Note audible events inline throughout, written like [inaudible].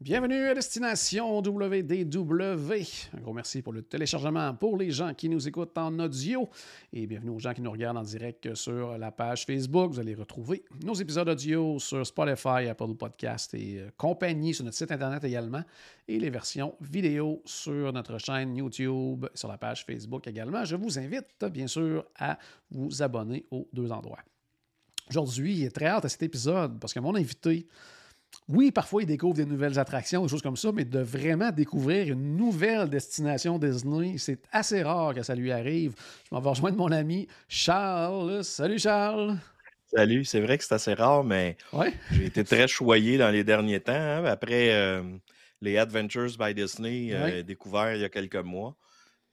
Bienvenue à Destination WDW. Un gros merci pour le téléchargement pour les gens qui nous écoutent en audio et bienvenue aux gens qui nous regardent en direct sur la page Facebook. Vous allez retrouver nos épisodes audio sur Spotify, Apple Podcast et euh, compagnie sur notre site internet également et les versions vidéo sur notre chaîne YouTube, sur la page Facebook également. Je vous invite bien sûr à vous abonner aux deux endroits. Aujourd'hui, très hâte à cet épisode parce que mon invité, oui, parfois il découvre des nouvelles attractions, des choses comme ça, mais de vraiment découvrir une nouvelle destination Disney, c'est assez rare que ça lui arrive. Je m'en vais rejoindre mon ami Charles. Salut Charles. Salut, c'est vrai que c'est assez rare, mais Ouais. j'ai été très choyé dans les derniers temps. hein, après euh, les Adventures by Disney euh, Ouais. découverts il y a quelques mois.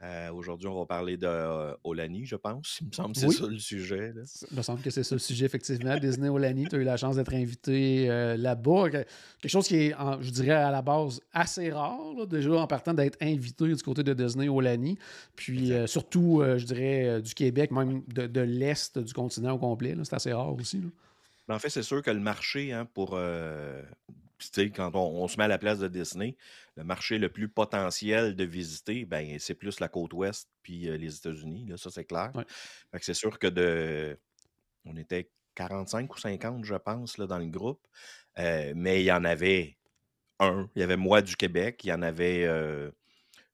Euh, Aujourd'hui, on va parler de euh, Olani, je pense. Il me semble que c'est Oui. ça le sujet. là. Il me semble que c'est ça le sujet, effectivement. Disney Olani, tu as eu la chance d'être invité euh, là-bas. Que- Quelque chose qui est, en- je dirais, à la base assez rare, là, déjà en partant d'être invité du côté de Disney Olani. Puis euh, surtout, je dirais, du Québec, même de, de l'Est du continent au complet. C'est assez rare aussi. là. Mais en fait, c'est sûr que le marché, hein, pour. euh, tu sais, quand on, on se met à la place de Disney, le marché le plus potentiel de visiter, ben, c'est plus la côte ouest puis euh, les États-Unis. Là, ça, c'est clair. Ouais. C'est sûr que de. On était 45 ou 50, je pense, là, dans le groupe. Euh, mais il y en avait un. Il y avait moi du Québec. Il y en avait euh,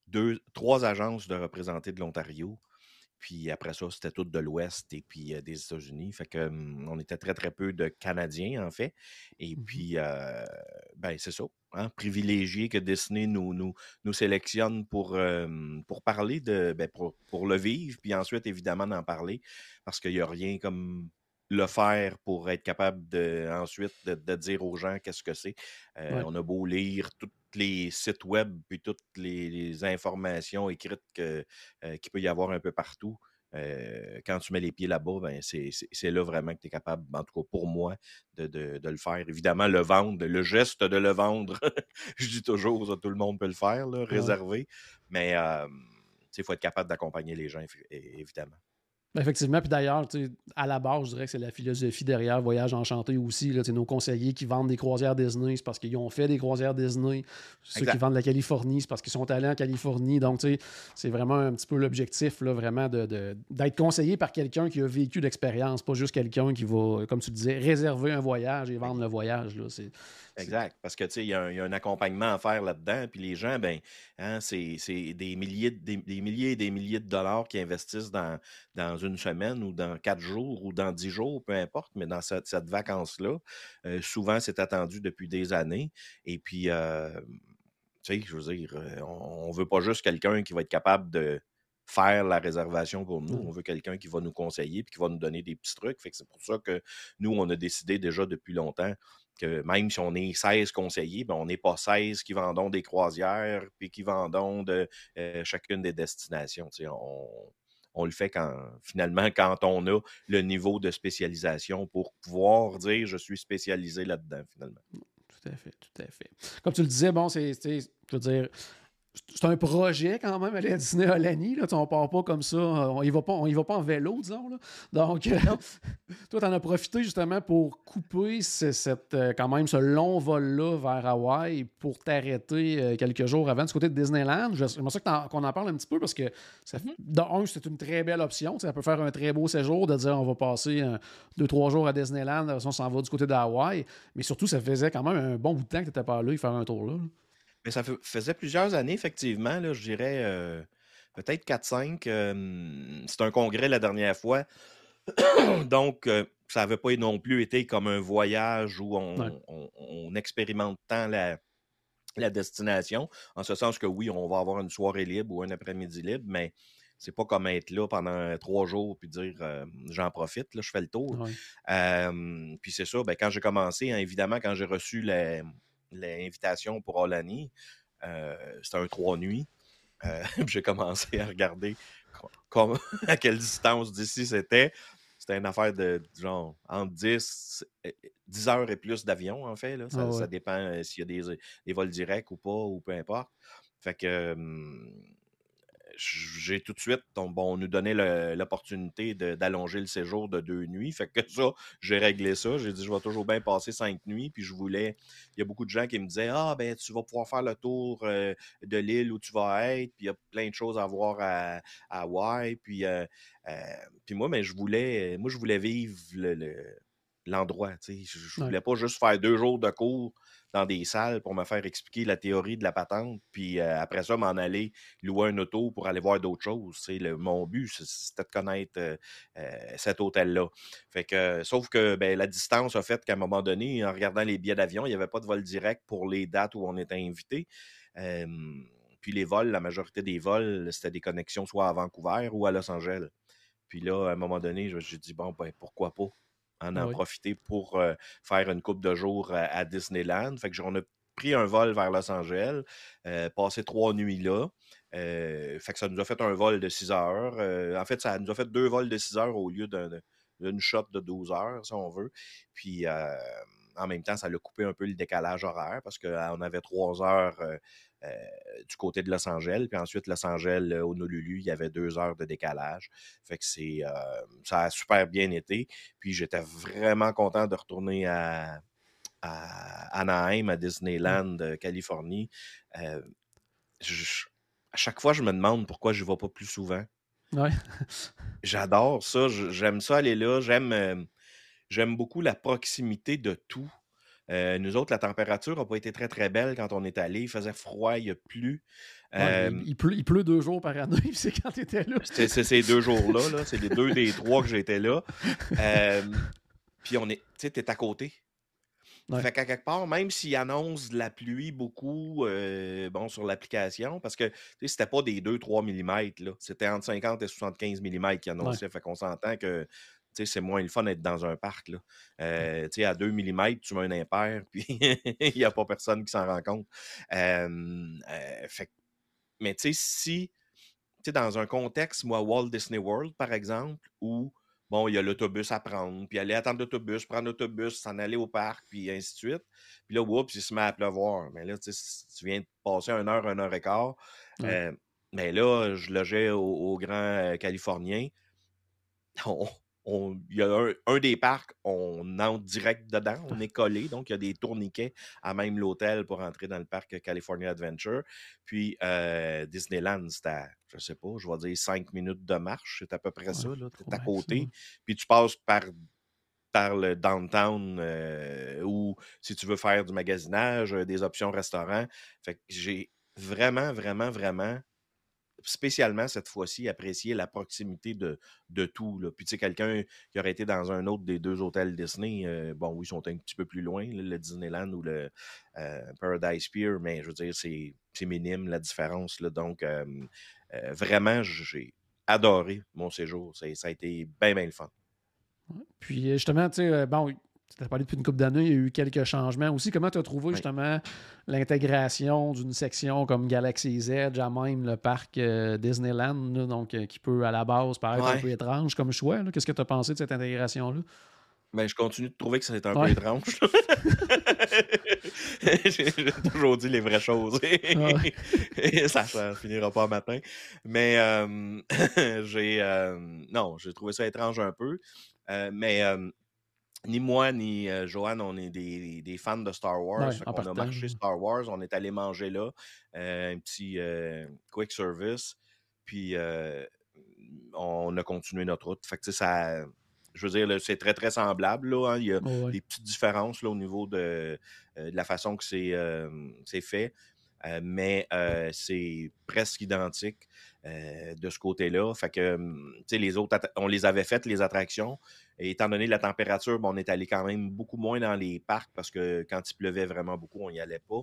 deux, trois agences de représentés de l'Ontario. Puis après ça, c'était tout de l'Ouest et puis euh, des États-Unis. Fait que hum, on était très, très peu de Canadiens, en fait. Et Mhm. puis, euh, ben, c'est ça. Hein, privilégié que Disney nous, nous, nous sélectionne pour, euh, pour parler de. Ben, pour, pour le vivre, puis ensuite, évidemment, d'en parler. Parce qu'il n'y a rien comme le faire pour être capable de ensuite de, de dire aux gens qu'est-ce que c'est. Euh, Ouais. On a beau lire tous les sites web puis toutes les, les informations écrites euh, qu'il peut y avoir un peu partout. euh, quand tu mets les pieds là-bas, ben c'est, là vraiment que tu es capable, en tout cas pour moi, de, de- de le faire. Évidemment, le vendre, le geste de le vendre, [laughs] je dis toujours, ça, tout le monde peut le faire, là, réservé. Mais il faut être capable d'accompagner les gens, évidemment. Ben, effectivement, puis d'ailleurs, à la base, je dirais que c'est la philosophie derrière Voyage Enchanté aussi. Là, nos conseillers qui vendent des croisières Disney, c'est parce qu'ils ont fait des croisières Disney. Ceux Exact. qui vendent la Californie, c'est parce qu'ils sont allés en Californie. Donc, c'est vraiment un petit peu l'objectif, vraiment, de- de- d'être conseillé par quelqu'un qui a vécu l'expérience, pas juste quelqu'un qui va, comme tu disais, réserver un voyage et vendre le voyage. Là. Exact. Parce que, tu sais, il y, a un- il y a un accompagnement à faire là-dedans. Puis les gens, ben, hein, c'est des milliers, de- des, des milliers et des milliers de dollars qui investissent dans, dans une semaine ou dans quatre jours ou dans dix jours, peu importe, mais dans cette, cette vacance-là, euh, souvent, c'est attendu depuis des années. Et puis, euh, tu sais, je veux dire, euh, on, on veut pas juste quelqu'un qui va être capable de faire la réservation pour nous. Mm. On veut quelqu'un qui va nous conseiller puis qui va nous donner des petits trucs. Fait que c'est pour ça que nous, on a décidé déjà depuis longtemps que même si on est 16 conseillers, ben on n'est pas 16 qui vendons des croisières puis qui vendons de euh, chacune des destinations. On, on le fait quand finalement [laughs] quand on a le niveau de spécialisation pour pouvoir dire je suis spécialisé là-dedans finalement. Tout à fait, tout à fait. Comme tu le disais, bon, c'est, c'est- je veux dire, c'est un projet quand même aller à Disney Olani. Là, on part pas comme ça, on y va pas, on y va pas en vélo, disons. Là. Donc, euh, [laughs] toi, tu en as profité justement pour couper ce- cette, euh, quand même ce long vol-là vers Hawaï pour t'arrêter euh, quelques jours avant du côté de Disneyland. Je- J'aimerais ça qu'on en parle un petit peu parce que, ça, fait- de un, c'est une très belle option. Ça peut faire un très beau séjour de dire on va passer deux, trois jours à Disneyland, on s'en va du côté de Hawaï. Mais surtout, ça faisait quand même un bon bout de temps que tu n'étais pas allé faire un tour là. là. Mais ça faisait plusieurs années, effectivement, là, je dirais euh, peut-être 4-5. euh, C'était un congrès la dernière fois. [coughs] Donc, euh, ça n'avait pas non plus été comme un voyage où on, Ouais. on- on expérimente tant la, la destination. En ce sens que oui, on va avoir une soirée libre ou un après-midi libre, mais c'est pas comme être là pendant trois jours puis dire euh, j'en profite, là, je fais le tour. Ouais. Euh, puis c'est ça, ben, quand j'ai commencé, hein, évidemment, quand j'ai reçu la- l'invitation pour Olani. C'était un trois nuits. [laughs] J'ai commencé à regarder [laughs] à quelle distance d'ici c'était. C'était une affaire de genre entre 10, 10 heures et plus d'avion, en fait. Là. Ça, ah dépend s'il y a des, des, vols directs ou pas, ou peu importe. Fait que j'ai tout de suite, bon, on nous donnait l'opportunité d'allonger le séjour de deux nuits. Fait que ça, j'ai réglé ça. J'ai dit, je vais toujours bien passer cinq nuits. Puis je voulais, il y a beaucoup de gens qui me disaient, ah, ben, tu vas pouvoir faire le tour euh, de l'île où tu vas être. Puis il y a plein de choses à voir à, Hawaï. Puis, euh, euh, puis moi, mais ben, je voulais, moi, je voulais vivre l'endroit. Le, je, je voulais pas juste faire deux jours de cours dans des salles pour me faire expliquer la théorie de la patente, puis euh, après ça, m'en aller louer un auto pour aller voir d'autres choses. Le, mon but, c'était de connaître euh, euh, cet hôtel-là. Fait que, sauf que ben, la distance a fait qu'à un moment donné, en regardant les billets d'avion, il n'y avait pas de vol direct pour les dates où on était invité. puis les vols, la majorité des vols, c'était des connexions soit à Vancouver ou à Los Angeles. Puis là, à un moment donné, j'ai dit, bon, ben, pourquoi pas? En ah en profiter pour faire une coupe de jours à, Disneyland. Fait que j'en ai pris un vol vers Los Angeles, passé trois nuits là. fait que ça nous a fait un vol de 6 heures. en fait, ça nous a fait deux vols de 6 heures au lieu d'une shot de 12 heures, si on veut. Puis en même temps, ça l'a coupé un peu le décalage horaire parce qu'on avait trois heures euh, du côté de Los Angeles. Puis ensuite, Los Angeles, euh, Honolulu, il y avait deux heures de décalage. Fait que c'est, euh, ça a super bien été. Puis j'étais vraiment content de retourner à, Anaheim, à mmh. Disneyland, Californie. à chaque fois, je me demande pourquoi je ne vais pas plus souvent. [laughs] J'adore ça. J'aime ça aller là. J'aime, j'aime beaucoup la proximité de tout. Euh, nous autres, la température n'a pas été très, très belle quand on est allé. Il faisait froid, il a plu. il, pleut, deux jours par année, [laughs] c'est quand tu étais là. C'est ces deux jours-là, -là, c'est les deux des trois que j'étais là. puis on est, tu sais, à côté. Fait qu'à quelque part, même s'il annonce de la pluie beaucoup euh, bon, sur l'application, parce que c'était pas des 2-3 mm, c'était entre 50 et 75 mm qui annonçait. Fait qu'on s'entend que c'est moins le fun d'être dans un parc. Là. Euh, à 2 mm, tu mets un impair, [laughs] puis il n'y a pas personne qui s'en rend compte. Euh, fait, mais tu sais, si, dans un contexte, moi, Walt Disney World, par exemple, où bon, il y a l'autobus à prendre, puis aller attendre l'autobus, prendre l'autobus, s'en aller au parc, puis ainsi de suite. Puis là, oups, il se met à pleuvoir. Mais là, tu viens de passer une heure, une heure et quart. mais là, je logeais au, au Grand Californien. [laughs] On, il y a un, des parcs, on entre direct dedans, on est collé, donc il y a des tourniquets à même l'hôtel pour entrer dans le parc California Adventure. Puis euh, Disneyland, c'est à, je sais pas, je vais dire cinq minutes de marche, c'est à peu près ça, là, à côté. Puis tu passes par par le downtown euh, ou si tu veux faire du magasinage, euh, des options restaurants. Fait que j'ai vraiment, vraiment, vraiment spécialement cette fois-ci apprécier la proximité de, de tout. Là. Puis tu sais, quelqu'un qui aurait été dans un autre des deux hôtels Disney, euh, bon oui, ils sont un petit peu plus loin, le Disneyland ou le euh, Paradise Pier, mais je veux dire, c'est, minime la différence. Là. Donc euh, vraiment, j'ai adoré mon séjour. Ça a été bien, bien le fun. Puis justement, tu sais, bon, tu as parlé depuis une couple d'années, il y a eu quelques changements aussi. Comment tu as trouvé justement l'intégration d'une section comme Galaxy's Edge à même le parc euh, Disneyland, donc euh, qui peut à la base paraître un peu étrange comme choix? Qu'est-ce que tu as pensé de cette intégration-là? Ben, je continue de trouver que c'est un peu étrange. [laughs] J'ai toujours dit les vraies choses. [laughs] ça ne finira pas matin. Mais euh, [laughs] j'ai. non, j'ai trouvé ça étrange un peu. mais ni moi ni euh, Joanne, on est des, fans de Star Wars. on a marché Star Wars, on est allé manger là, euh, un petit euh, quick service, puis on a continué notre route. Fait que ça, je veux dire, c'est très très semblable. Là, hein. Il y a des petites différences là, au niveau de, la façon que c'est fait. mais c'est presque identique de ce côté-là. Fait que, les autres, on les avait faites, les attractions, étant donné la température, on est allé quand même beaucoup moins dans les parcs parce que quand il pleuvait vraiment beaucoup, on n'y allait pas.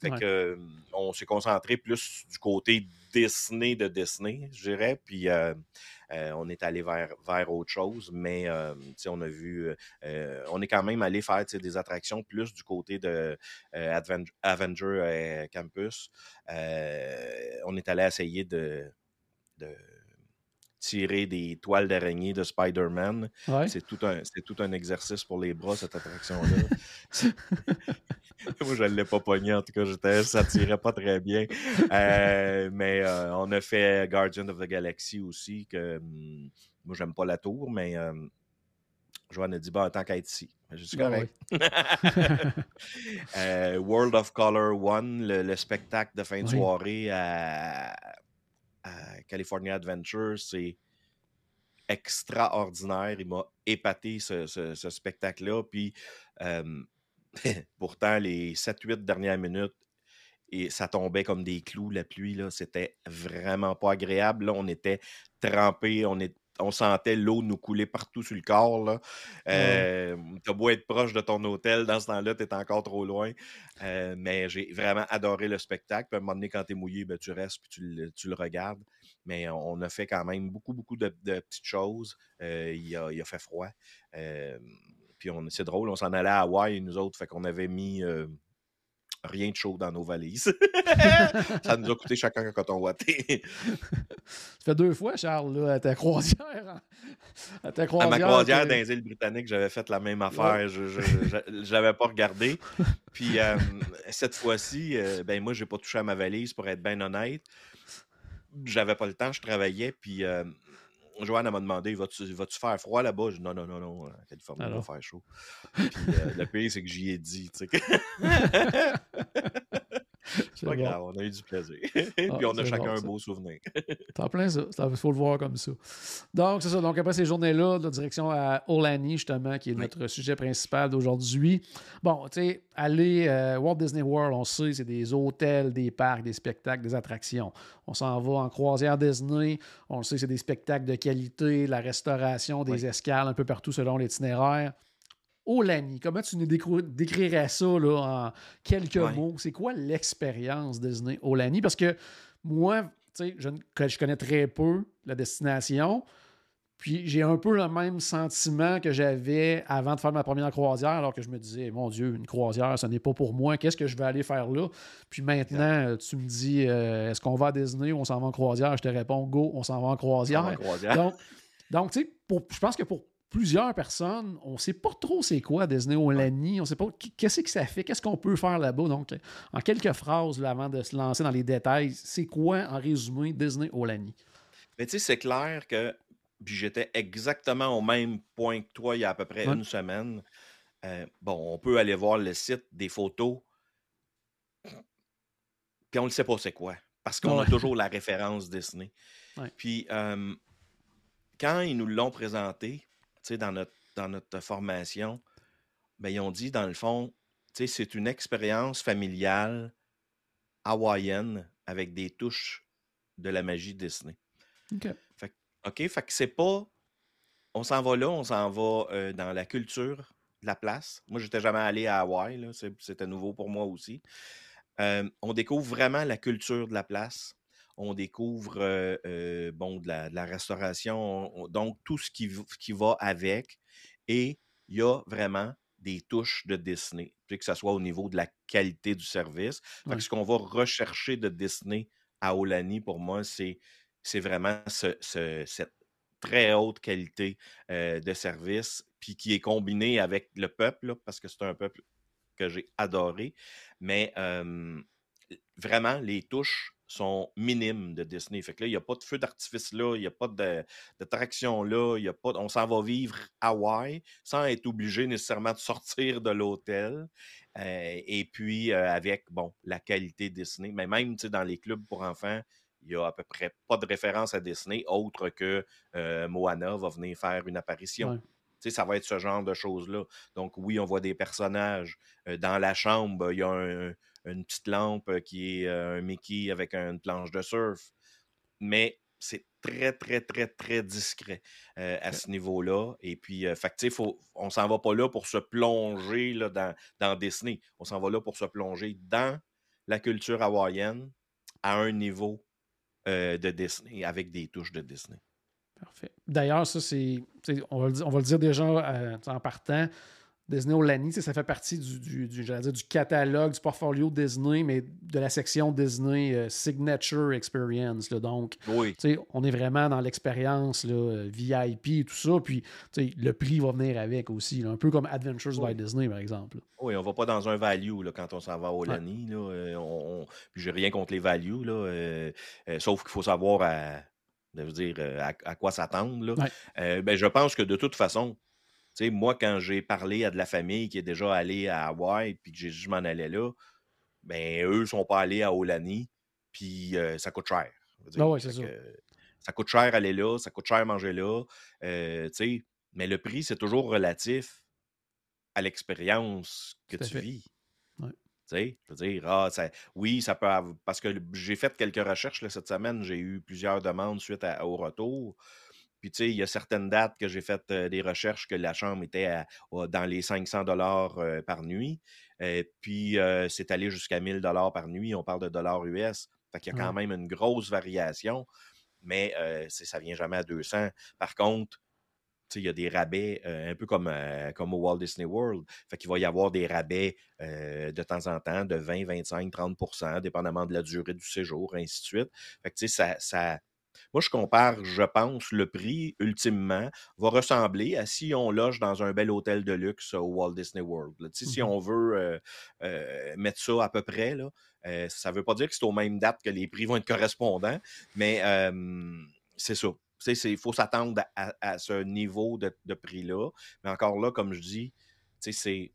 Fait que on s'est concentré plus du côté Disney de Disney, je dirais. Puis on est allé vers, vers autre chose, mais on a vu, on est quand même allé faire des attractions plus du côté de Avenger Campus. on est allé essayer de tirer des toiles d'araignée de Spider-Man. C'est tout, un, tout un exercice pour les bras, cette attraction-là. [laughs] Moi, je ne l'ai pas pogné, en tout cas, ça tirait pas très bien. Euh, mais euh, on a fait Guardian of the Galaxy aussi, que hum, moi, j'aime pas la tour, mais euh, Joanne a dit, bon, tant qu'à être ici. Je suis ben correct. [laughs] World of Color One, le, spectacle de fin de soirée à, California Adventure, c'est extraordinaire. Il m'a épaté ce, spectacle-là. Puis [laughs] pourtant, les 7-8 dernières minutes, et ça tombait comme des clous, la pluie, c'était vraiment pas agréable. Là, on était trempés, on, est, on sentait l'eau nous couler partout sur le corps. Là. Euh, T'as beau être proche de ton hôtel, dans ce temps-là, t'es encore trop loin. Euh, mais j'ai vraiment adoré le spectacle. Puis à un moment donné, quand t'es mouillé, ben, tu restes puis tu le, regardes. Mais on a fait quand même beaucoup, beaucoup de, petites choses. Euh, il, a, il, a, fait froid. Puis c'est drôle, on s'en allait à Hawaï, nous autres, fait qu'on avait mis rien de chaud dans nos valises. [laughs] ça nous a coûté chacun un coton watté. ça fait deux fois, Charles, là, à ta croisière. À, ta croisière, à ma croisière dans les îles britanniques, j'avais fait la même affaire. Je ne l'avais pas regardé. [laughs] Puis euh, cette fois-ci, euh, ben moi, j'ai pas touché à ma valise pour être bien honnête. J'avais pas le temps, je travaillais. Puis Joanne m'a demandé Vas-tu faire froid là-bas? Non, non, non, non. En Californie, il va faire chaud. [laughs] Puis euh, le pire, c'est que j'y ai dit. [laughs] C'est pas grave, on a eu du plaisir. [laughs] Puis ah, on a chacun un beau souvenir. [laughs] T'en plein ça. Il faut le voir comme ça. Donc, c'est ça. Donc, après ces journées-là, la direction à Olani, justement, qui est notre sujet principal d'aujourd'hui. Bon, tu sais, aller à euh, Walt Disney World, on sait, c'est des hôtels, des parcs, des spectacles, des attractions. On s'en va en croisière Disney. On le sait, c'est des spectacles de qualité, la restauration, des escales un peu partout selon l'itinéraire. Olani, comment tu nous décrirais ça en quelques mots? C'est quoi l'expérience Disney Olani? Parce que moi, je, je connais très peu la destination. Puis j'ai un peu le même sentiment que j'avais avant de faire ma première croisière, alors que je me disais, mon Dieu, une croisière, ce n'est pas pour moi, qu'est-ce que je vais aller faire là? Puis maintenant, tu me dis, euh, est-ce qu'on va à Disney ou on s'en va en croisière? Je te réponds, go, on s'en va en croisière. Donc, donc tu sais, je pense que pour plusieurs personnes, on ne sait pas trop c'est quoi Disney Olani, on ne sait pas qu'est-ce que ça fait, qu'est-ce qu'on peut faire là-bas. Donc, en quelques phrases, avant de se lancer dans les détails, c'est quoi, en résumé, Disney Olani? Mais tu sais, c'est clair que j'étais exactement au même point que toi il y a à peu près une semaine. Euh, bon, on peut aller voir le site des photos, puis on ne sait pas c'est quoi, parce qu'on a toujours la référence Disney. Puis, quand ils nous l'ont présenté, dans notre, dans notre formation, ben, ils ont dit, dans le fond, c'est une expérience familiale hawaïenne avec des touches de la magie Disney. OK. Fait, OK, fait que c'est pas. On s'en va là, on s'en va euh, dans la culture de la place. Moi, j'étais jamais allé à Hawaï, c'était nouveau pour moi aussi. Euh, on découvre vraiment la culture de la place on découvre euh, bon, de la, restauration, donc tout ce qui, qui, va avec. Et il y a vraiment des touches de Disney, que ce soit au niveau de la qualité du service. Ce qu'on va rechercher de Disney à Olani, pour moi, c'est, vraiment cette très haute qualité de service, puis qui est combiné avec le peuple, parce que c'est un peuple que j'ai adoré. Mais vraiment, les touches sont minimes de Disney. Fait que là, il n'y a pas de feu d'artifice là, il n'y a pas de, traction là, y a pas, on s'en va vivre à Hawaï sans être obligé nécessairement de sortir de l'hôtel. Euh, et puis, euh, avec, bon, la qualité Disney. Mais même, dans les clubs pour enfants, il n'y a à peu près pas de référence à Disney autre que euh, Moana va venir faire une apparition. Ça va être ce genre de choses-là. Donc, oui, on voit des personnages. dans la chambre, il y a un, une petite lampe qui est un Mickey avec une planche de surf. Mais c'est très, très, très, très discret euh, à ce niveau-là. Et puis, euh, fait faut, on s'en va pas là pour se plonger là, dans, dans Disney. On s'en va là pour se plonger dans la culture hawaïenne à un niveau euh, de Disney, avec des touches de Disney. Parfait. D'ailleurs, ça, c'est. On, va le dire déjà en partant. Disney Olani, ça fait partie du, du, du, dire, du catalogue, du portfolio Disney, mais de la section Disney euh, Signature Experience. Là. Donc, on est vraiment dans l'expérience euh, VIP et tout ça. Puis, le prix va venir avec aussi, un peu comme Adventures by Disney, par exemple. Oui, on va pas dans un value là, quand on s'en va à Olani. Là, euh, on, Puis, j'ai rien contre les values, là, sauf qu'il faut savoir à, dire, à, quoi s'attendre. ben, je pense que de toute façon, sais, moi, quand j'ai parlé à de la famille qui est déjà allée à Hawaï, puis que j'ai dit je m'en allais là, ben eux ne sont pas allés à Olani, puis euh, ça coûte cher. Ah ouais, c'est ça. ça coûte cher aller là, ça coûte cher manger là. Euh, mais le prix, c'est toujours relatif à l'expérience que tu vis. Tu sais, je veux dire, ah, ça, oui, ça peut avoir, Parce que j'ai fait quelques recherches cette semaine, j'ai eu plusieurs demandes suite au retour. Puis, tu sais, il y a certaines dates que j'ai fait des recherches que la chambre était dans les 500 dollars par nuit. puis, c'est allé jusqu'à 1000 dollars par nuit. On parle de dollars US. Fait qu'il y a quand même une grosse variation, mais ça vient jamais à 200. Par contre, il y a des rabais un peu comme, comme au Walt Disney World. Fait qu'il va y avoir des rabais de temps en temps de 20, 25, 30% dépendamment de la durée du séjour, ainsi de suite. Fait que, ça, ça, moi, je compare, je pense, le prix, ultimement, va ressembler à si on loge dans un bel hôtel de luxe au Walt Disney World. Si mmh on veut euh, euh, mettre ça à peu près, là, euh, ça ne veut pas dire que c'est aux mêmes dates que les prix vont être correspondants, mais c'est ça. Il faut s'attendre à, ce niveau de, prix-là. Mais encore là, comme je dis, c'est.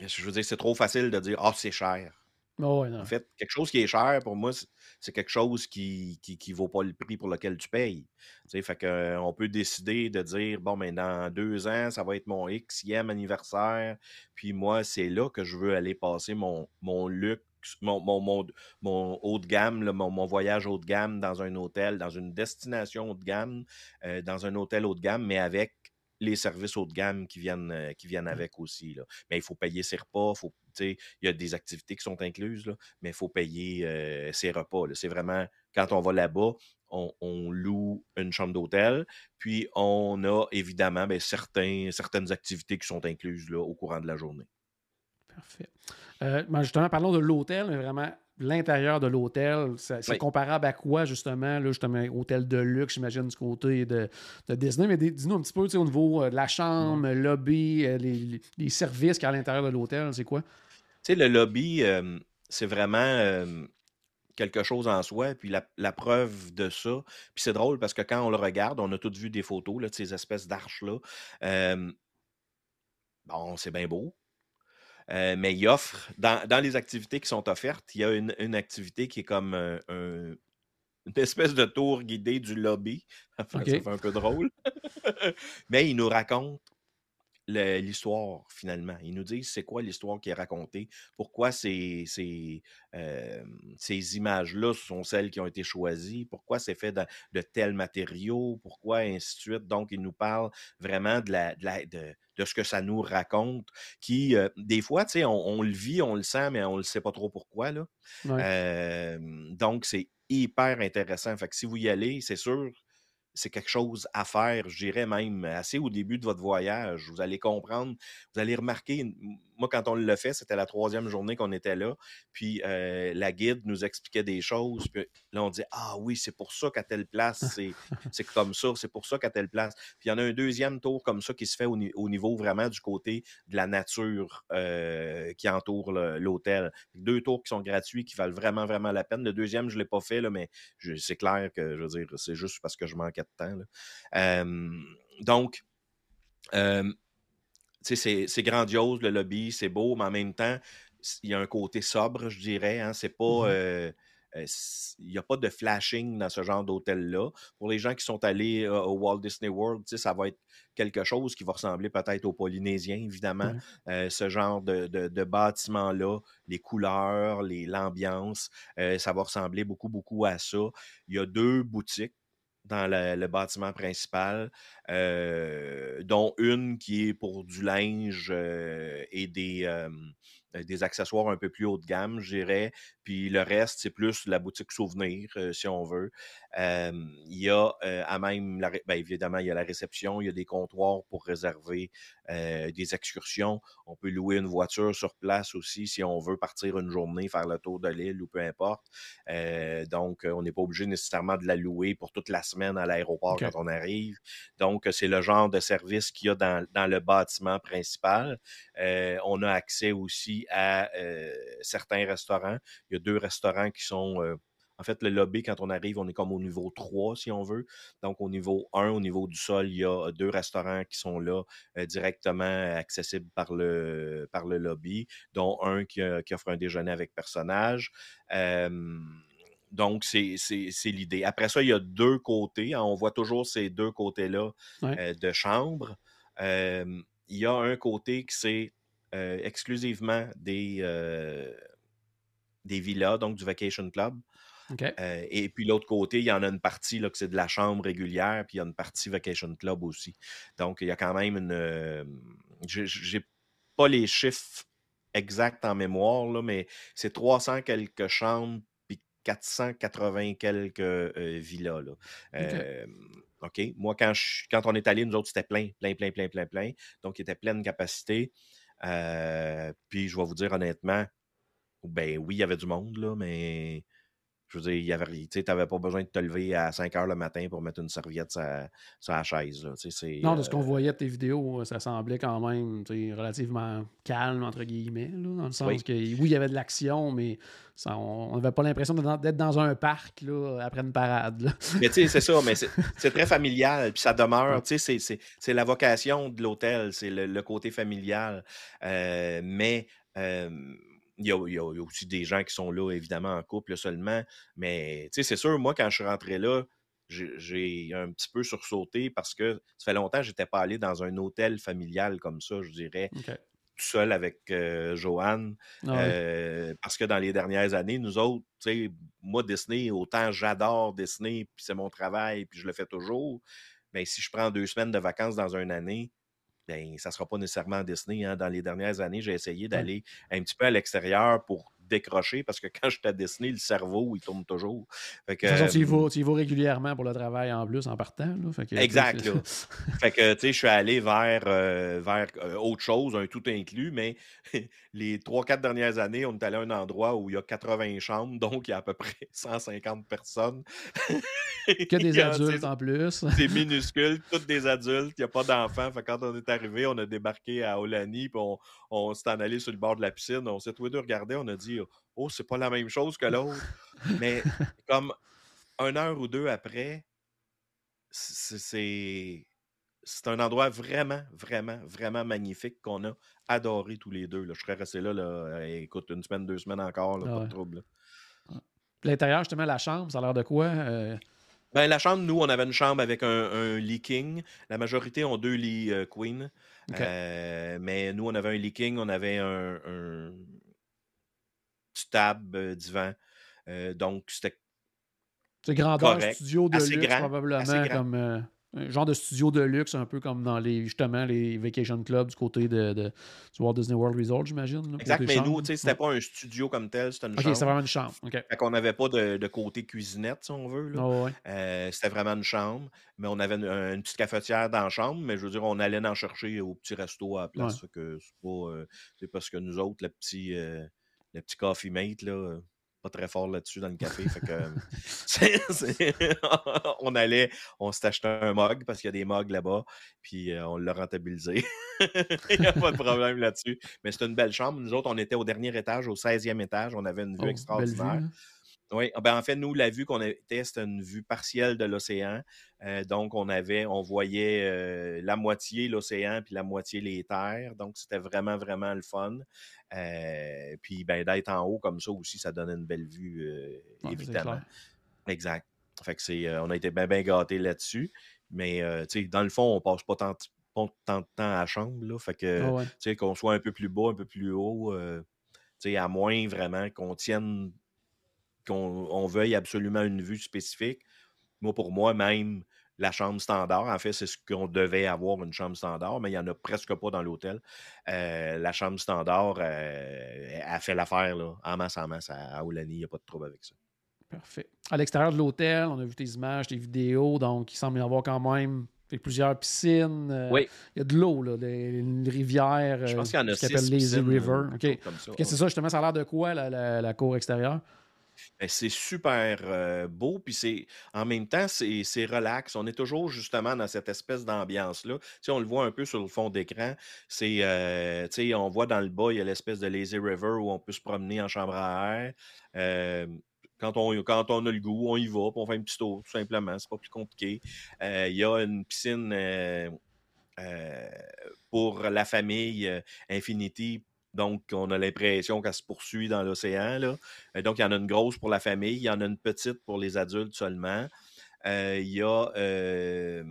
Je veux dire, c'est trop facile de dire Ah, oh, c'est cher. Oh, en fait, quelque chose qui est cher, pour moi, c'est quelque chose qui ne qui, vaut pas le prix pour lequel tu payes. fait que, on peut décider de dire, bon, mais dans deux ans, ça va être mon Xème anniversaire, puis moi, c'est là que je veux aller passer mon, mon luxe mon, mon, mon, haut de gamme, mon, voyage haut de gamme dans un hôtel, dans une destination haut de gamme, euh, dans un hôtel haut de gamme, mais avec les services haut de gamme qui viennent, euh, qui viennent avec aussi. Là. Mais il faut payer ses repas, faut, il y a des activités qui sont incluses, là, mais il faut payer euh, ses repas. C'est vraiment, quand on va là-bas, on, loue une chambre d'hôtel, puis on a évidemment ben, certains, certaines activités qui sont incluses là, au courant de la journée. Parfait. Euh, ben, justement, parlons de l'hôtel, mais vraiment l'intérieur de l'hôtel, c'est comparable à quoi, justement, là, justement, hôtel de luxe, j'imagine, du côté de, Disney. Mais dis-nous un petit peu au niveau euh, de la chambre, le lobby, euh, les, services qu'il y a à l'intérieur de l'hôtel, c'est quoi? Tu sais, le lobby, euh, c'est vraiment quelque chose en soi, puis la, preuve de ça. Puis c'est drôle parce que quand on le regarde, on a tous vu des photos là, de ces espèces d'arches-là. bon, c'est bien beau. Euh, mais il offre, dans, les activités qui sont offertes, il y a une, activité qui est comme une espèce de tour guidée du lobby. [laughs] Ça fait un peu drôle. [laughs] mais il nous raconte l'histoire finalement. Ils nous disent c'est quoi l'histoire qui est racontée, pourquoi ces, ces, euh, ces images-là sont celles qui ont été choisies, pourquoi c'est fait de, tels matériaux, pourquoi ainsi de suite. Donc, ils nous parlent vraiment de, la, de, de, ce que ça nous raconte, qui, euh, des fois, tu sais, on, le vit, on le sent, mais on ne le sait pas trop pourquoi. Là. Euh, donc, c'est hyper intéressant. Fait que si vous y allez, c'est sûr, c'est quelque chose à faire, je dirais même assez au début de votre voyage. Vous allez comprendre, vous allez remarquer, moi, quand on l'a fait, c'était la troisième journée qu'on était là. Puis euh, la guide nous expliquait des choses. Puis là, on dit Ah oui, c'est pour ça qu'à telle place, c'est [laughs] comme ça, c'est pour ça qu'à telle place. Puis il y en a un deuxième tour comme ça qui se fait au, niveau vraiment du côté de la nature euh, qui entoure l'hôtel. Deux tours qui sont gratuits, qui valent vraiment, vraiment la peine. Le deuxième, je ne l'ai pas fait, là, mais c'est clair que, je veux dire, c'est juste parce que je manquais de temps. donc, c'est grandiose, le lobby, c'est beau, mais en même temps, il y a un côté sobre, je dirais. Hein, c'est pas. Mmh il n'y a pas de flashing dans ce genre d'hôtel-là. Pour les gens qui sont allés au Walt Disney World, ça va être quelque chose qui va ressembler peut-être aux Polynésiens, évidemment. ce genre de, de, bâtiment-là, les couleurs, l'ambiance, ça va ressembler beaucoup, beaucoup à ça. Il y a deux boutiques dans le, bâtiment principal, dont une qui est pour du linge et des, euh, des accessoires un peu plus haut de gamme, je dirais. Puis le reste, c'est plus la boutique souvenir, euh, si on veut. Il y a à même, la, ben, évidemment, il y a la réception, il y a des comptoirs pour réserver des excursions. On peut louer une voiture sur place aussi si on veut partir une journée, faire le tour de l'île ou peu importe. donc, on n'est pas obligé nécessairement de la louer pour toute la semaine à l'aéroport quand on arrive. Donc, c'est le genre de service qu'il y a dans, dans le bâtiment principal. on a accès aussi à euh, certains restaurants. Il y a deux restaurants qui sont euh, en fait, le lobby, quand on arrive, on est comme au niveau 3, si on veut. Donc, au niveau 1, au niveau du sol, il y a deux restaurants qui sont là euh, directement accessibles par le, par le lobby, dont un qui, offre un déjeuner avec personnage. donc, c'est l'idée. Après ça, il y a deux côtés. Hein, on voit toujours ces deux côtés-là de chambre. il y a un côté qui c'est euh, exclusivement des, euh, des villas, donc du Vacation Club. Euh, et puis l'autre côté, il y en a une partie là, que c'est de la chambre régulière, puis il y a une partie Vacation Club aussi. Donc, il y a quand même une. J'ai pas les chiffres exacts en mémoire, là, mais c'est 300 quelques chambres, puis 480 quelques villas. Là. OK. Moi, quand, je, quand on est allé, nous autres, c'était plein, plein, plein, plein, plein, plein. Donc, il était pleine capacité. Euh, puis je vais vous dire honnêtement, ben oui, il y avait du monde, là, mais je veux dire, tu n'avais pas besoin de te lever à 5 heures le matin pour mettre une serviette sur, la chaise. Là, non, de ce qu'on euh voyait de tes vidéos, ça semblait quand même relativement calme, entre guillemets, là, dans le sens que oui, il y avait de l'action, mais ça, on n'avait pas l'impression d'être dans un parc là, après une parade. Mais tu sais, c'est ça, mais c'est [laughs] très familial, puis ça demeure, tu sais, c'est la vocation de l'hôtel, c'est le, côté familial. Euh, mais il y, a, aussi des gens qui sont là, évidemment, en couple seulement. Mais, tu sais, c'est sûr, moi, quand je suis rentré là, j'ai un petit peu sursauté parce que ça fait longtemps que je n'étais pas allé dans un hôtel familial comme ça, je dirais. Tout seul avec euh, Joanne. Ah euh, parce que dans les dernières années, nous autres, tu sais, moi, Disney, autant j'adore Disney, puis c'est mon travail, puis je le fais toujours. Mais si je prends deux semaines de vacances dans une année, ben, ça ne sera pas nécessairement Disney. Hein. Dans les dernières années, j'ai essayé d'aller un petit peu à l'extérieur pour décrocher parce que quand je suis à Disney, le cerveau, il tourne toujours. de toute façon, tu, y vas, régulièrement pour le travail en plus en partant. exact. fait que, [laughs] tu sais, je suis allé vers, euh, vers euh, autre chose, un tout inclus, mais [laughs] les trois, quatre dernières années, on est allé à un endroit où il y a 80 chambres, donc il y a à peu près [laughs] 150 personnes. que des adultes en plus. C'est minuscule, toutes des adultes, il n'y a pas d'enfants. Fait quand on est arrivé, on a débarqué à Olani, puis on, on s'est en allé sur le bord de la piscine, on s'est tous les deux regardés, on a dit Oh, c'est pas la même chose que l'autre. [laughs] Mais comme une heure ou deux après, c'est. C'est un endroit vraiment, vraiment, vraiment magnifique qu'on a adoré tous les deux. Là. Je serais resté là, là, écoute, une semaine, deux semaines encore, là, ah pas de trouble. L'intérieur, justement, la chambre, ça a l'air de quoi? Euh? Ben, la chambre, nous, on avait une chambre avec un, lit king. La majorité ont deux lits euh, queen. Euh, mais nous, on avait un lit king, on avait un, petit table, euh, divan. Euh, donc, c'était. C'est grandeur studio de luxe, probablement, comme euh, un genre de studio de luxe, un peu comme dans les justement les vacation clubs du côté de, de du Walt Disney World Resort, j'imagine. Exact, mais nous, c'était pas un studio comme tel, c'était une chambre. Ok, c'était vraiment une chambre. OK. Fait qu'on n'avait pas de, côté cuisinette, si on veut. Oh, c'était vraiment une chambre, mais on avait une, petite cafetière dans la chambre, mais je veux dire, on allait en chercher au petit resto à la place. que c'est pas. c'est parce que nous autres, le petit le petit coffee mate, là, euh, pas très fort là-dessus dans le café. fait que, [laughs] [laughs] on allait, on s'est acheté un mug parce qu'il y a des mugs là-bas, puis euh, on l'a rentabilisé. [laughs] Il n'y a pas de problème là-dessus. Mais c'est une belle chambre. Nous autres, on était au dernier étage, au 16e étage. On avait une vue oh, extraordinaire. Oui, ah, ben en fait, nous, la vue qu'on était, c'était une vue partielle de l'océan. Euh, donc, on avait, on voyait euh, la moitié l'océan puis la moitié les terres. Donc, c'était vraiment, vraiment le fun. Euh, puis, ben, d'être en haut comme ça aussi, ça donnait une belle vue, évidemment. Exact. Fait que c'est, on a été bien, bien gâtés là-dessus. Mais, tu sais, dans le fond, on passe pas tant, tant de temps à la chambre. Là, fait que, ah tu sais, qu'on soit un peu plus bas, un peu plus haut, tu sais, à moins vraiment qu'on tienne qu'on veuille absolument une vue spécifique. Moi, pour moi, même la chambre standard, en fait, c'est ce qu'on devait avoir une chambre standard, mais il n'y en a presque pas dans l'hôtel. Euh, la chambre standard euh, a fait l'affaire en masse en masse à, Oulani. Il n'y a pas de trouble avec ça. Parfait. À l'extérieur de l'hôtel, on a vu tes images, tes vidéos, donc il semble y avoir quand même plusieurs piscines. Euh, oui. Il y a de l'eau, là, une rivière. Je pense qu'il y en a six Lazy River. OK. c'est ça, justement, ça a l'air de quoi, la, la cour extérieure? Ben, c'est super beau, puis c'est en même temps, c'est relax. On est toujours justement dans cette espèce d'ambiance-là. Tu on le voit un peu sur le fond d'écran. C'est, on voit dans le bas, il y a l'espèce de lazy river où on peut se promener en chambre à air. quand on, quand on a le goût, on y va, puis on fait un petit tour, tout simplement. C'est pas plus compliqué. Il y a une piscine pour la famille Infinity donc, on a l'impression qu'elle se poursuit dans l'océan. Euh, donc, il y en a une grosse pour la famille, il y en a une petite pour les adultes seulement. Euh, il y a euh,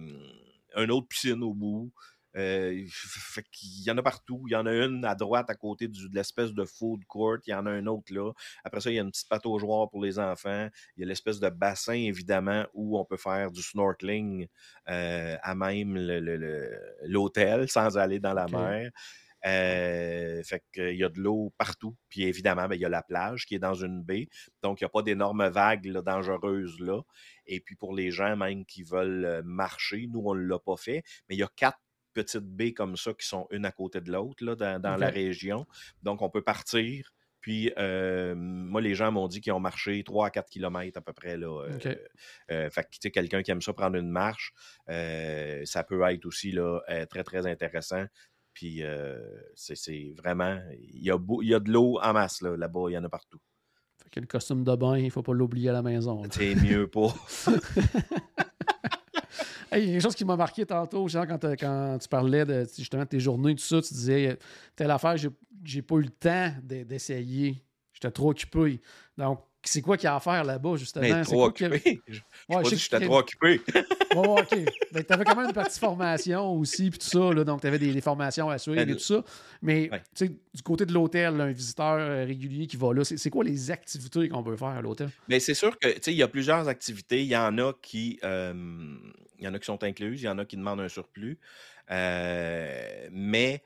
une autre piscine au bout. il y en a partout. Il y en a une à droite à côté de l'espèce de food court. Il y en a un autre là. Après ça, il y a une petite pataugeoire pour les enfants. Il y a l'espèce de bassin, évidemment, où on peut faire du snorkeling à même l'hôtel sans aller dans la mer. Euh, fait qu'il y a de l'eau partout. Puis évidemment, ben, il y a la plage qui est dans une baie. Donc, il n'y a pas d'énormes vagues dangereuses là. Et puis pour les gens même qui veulent euh, marcher, nous, on ne l'a pas fait. Mais il y a quatre petites baies comme ça qui sont une à côté de l'autre dans, dans la région. Donc, on peut partir. Puis, euh, moi, les gens m'ont dit qu'ils ont marché 3 à 4 km à peu près. Là, fait que, quelqu'un qui aime ça prendre une marche, ça peut être aussi là, très, très intéressant. Puis c'est vraiment. Il y, a il y a de l'eau en masse là-bas, il y en a partout. Fait que le costume de bain, il ne faut pas l'oublier à la maison. C'est mieux pas. [laughs] il y a quelque chose qui m'a marqué tantôt, genre, quand, quand, tu parlais de justement tes journées, tout ça, tu disais telle affaire, j'ai pas eu le temps d'essayer. J'étais trop occupé. Donc, c'est quoi qu'il y a à faire là-bas, justement? Mais trop occupé. Je, [laughs] ouais, je j'étais trop occupé. OK. Tu avais quand même une partie formation aussi, puis tout ça. Là, donc, tu avais des, formations à suivre ben, et tout ça. Mais tu sais, du côté de l'hôtel, un visiteur euh, régulier qui va là, c'est quoi les activités qu'on peut faire à l'hôtel? Mais ben, c'est sûr que, tu sais, il y a plusieurs activités. Il y en a qui, euh, il y en a qui sont incluses, il y en a qui demandent un surplus. Euh, mais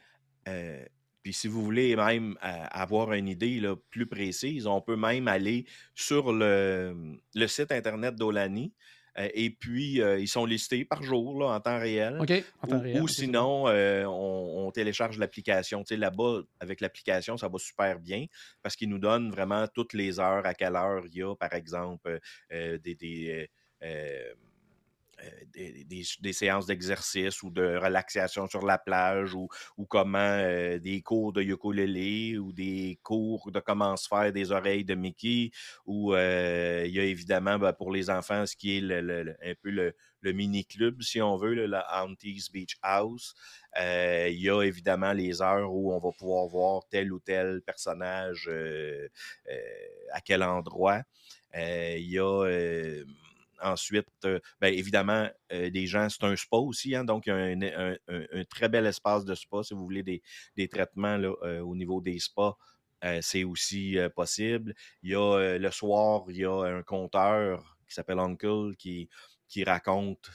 puis si vous voulez même euh, avoir une idée plus précise, on peut même aller sur le, site Internet d'Olani. Euh, et puis, euh, ils sont listés par jour en temps réel. OK, en temps ou, réel. Ou sinon, on, télécharge l'application. Tu sais, là-bas, avec l'application, ça va super bien parce qu'il nous donne vraiment toutes les heures, à quelle heure il y a, par exemple, des euh, des, séances d'exercice ou de relaxation sur la plage ou, comment euh, des cours de ukulélé ou des cours de comment se faire des oreilles de Mickey ou euh, il y a évidemment ben, pour les enfants ce qui est un peu le, mini-club, si on veut, le, la Auntie's Beach House. il y a évidemment les heures où on va pouvoir voir tel ou tel personnage à quel endroit. il y a Ensuite, euh, ben, évidemment, euh, les gens, c'est un spa aussi, hein, donc il y a un, très bel espace de spa si vous voulez des, traitements euh, au niveau des spas. c'est aussi possible. Il y a le soir, il y a un conteur qui s'appelle Uncle qui, qui raconte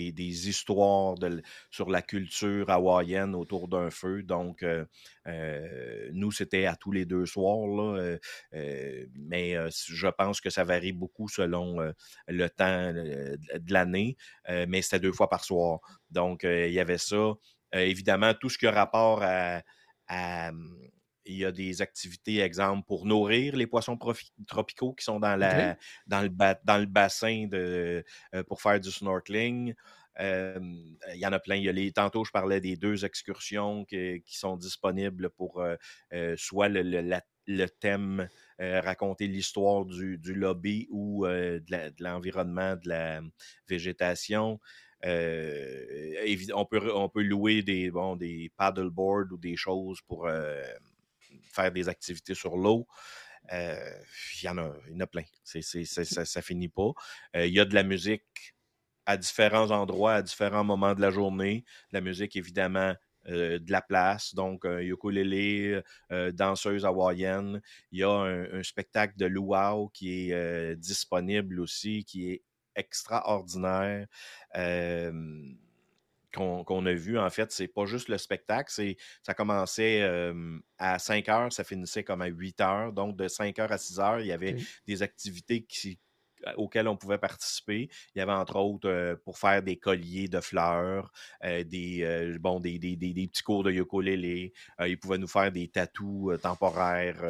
des, histoires sur la culture hawaïenne autour d'un feu. Donc, euh, euh, nous, c'était à tous les deux soirs, là, euh, mais je pense que ça varie beaucoup selon le temps de l'année, mais c'était deux fois par soir. Donc, il y avait ça. évidemment, tout ce qui a rapport à il y a des activités, exemple, pour nourrir les poissons tropicaux qui sont dans, la, dans, le, dans le bassin de, euh, pour faire du snorkeling. il y en a plein. Il y a les, tantôt, je parlais des deux excursions qui, sont disponibles pour euh, euh, soit le thème, raconter l'histoire du, lobby ou de l'environnement, de, la végétation. on, peut, on peut louer des, bon, des paddleboards ou des choses pour faire des activités sur l'eau. Il y, en a, y en a plein. ça, ne finit pas. Il y a de la musique à différents endroits, à différents moments de la journée. La musique, évidemment, euh, de la place, donc un ukulélé, euh, danseuse hawaïenne. Il y a un, spectacle de luau qui est euh, disponible aussi, qui est extraordinaire. Qu'on a vu, en fait, c'est pas juste le spectacle, c'est ça commençait à 5 heures, ça finissait comme à 8 heures. Donc, de 5 heures à 6 heures, il y avait des activités qui, auxquels on pouvait participer. Il y avait entre autres euh, pour faire des colliers de fleurs, euh, des, euh, des, petits cours de ukulélé. ils pouvaient nous faire des tatous temporaires,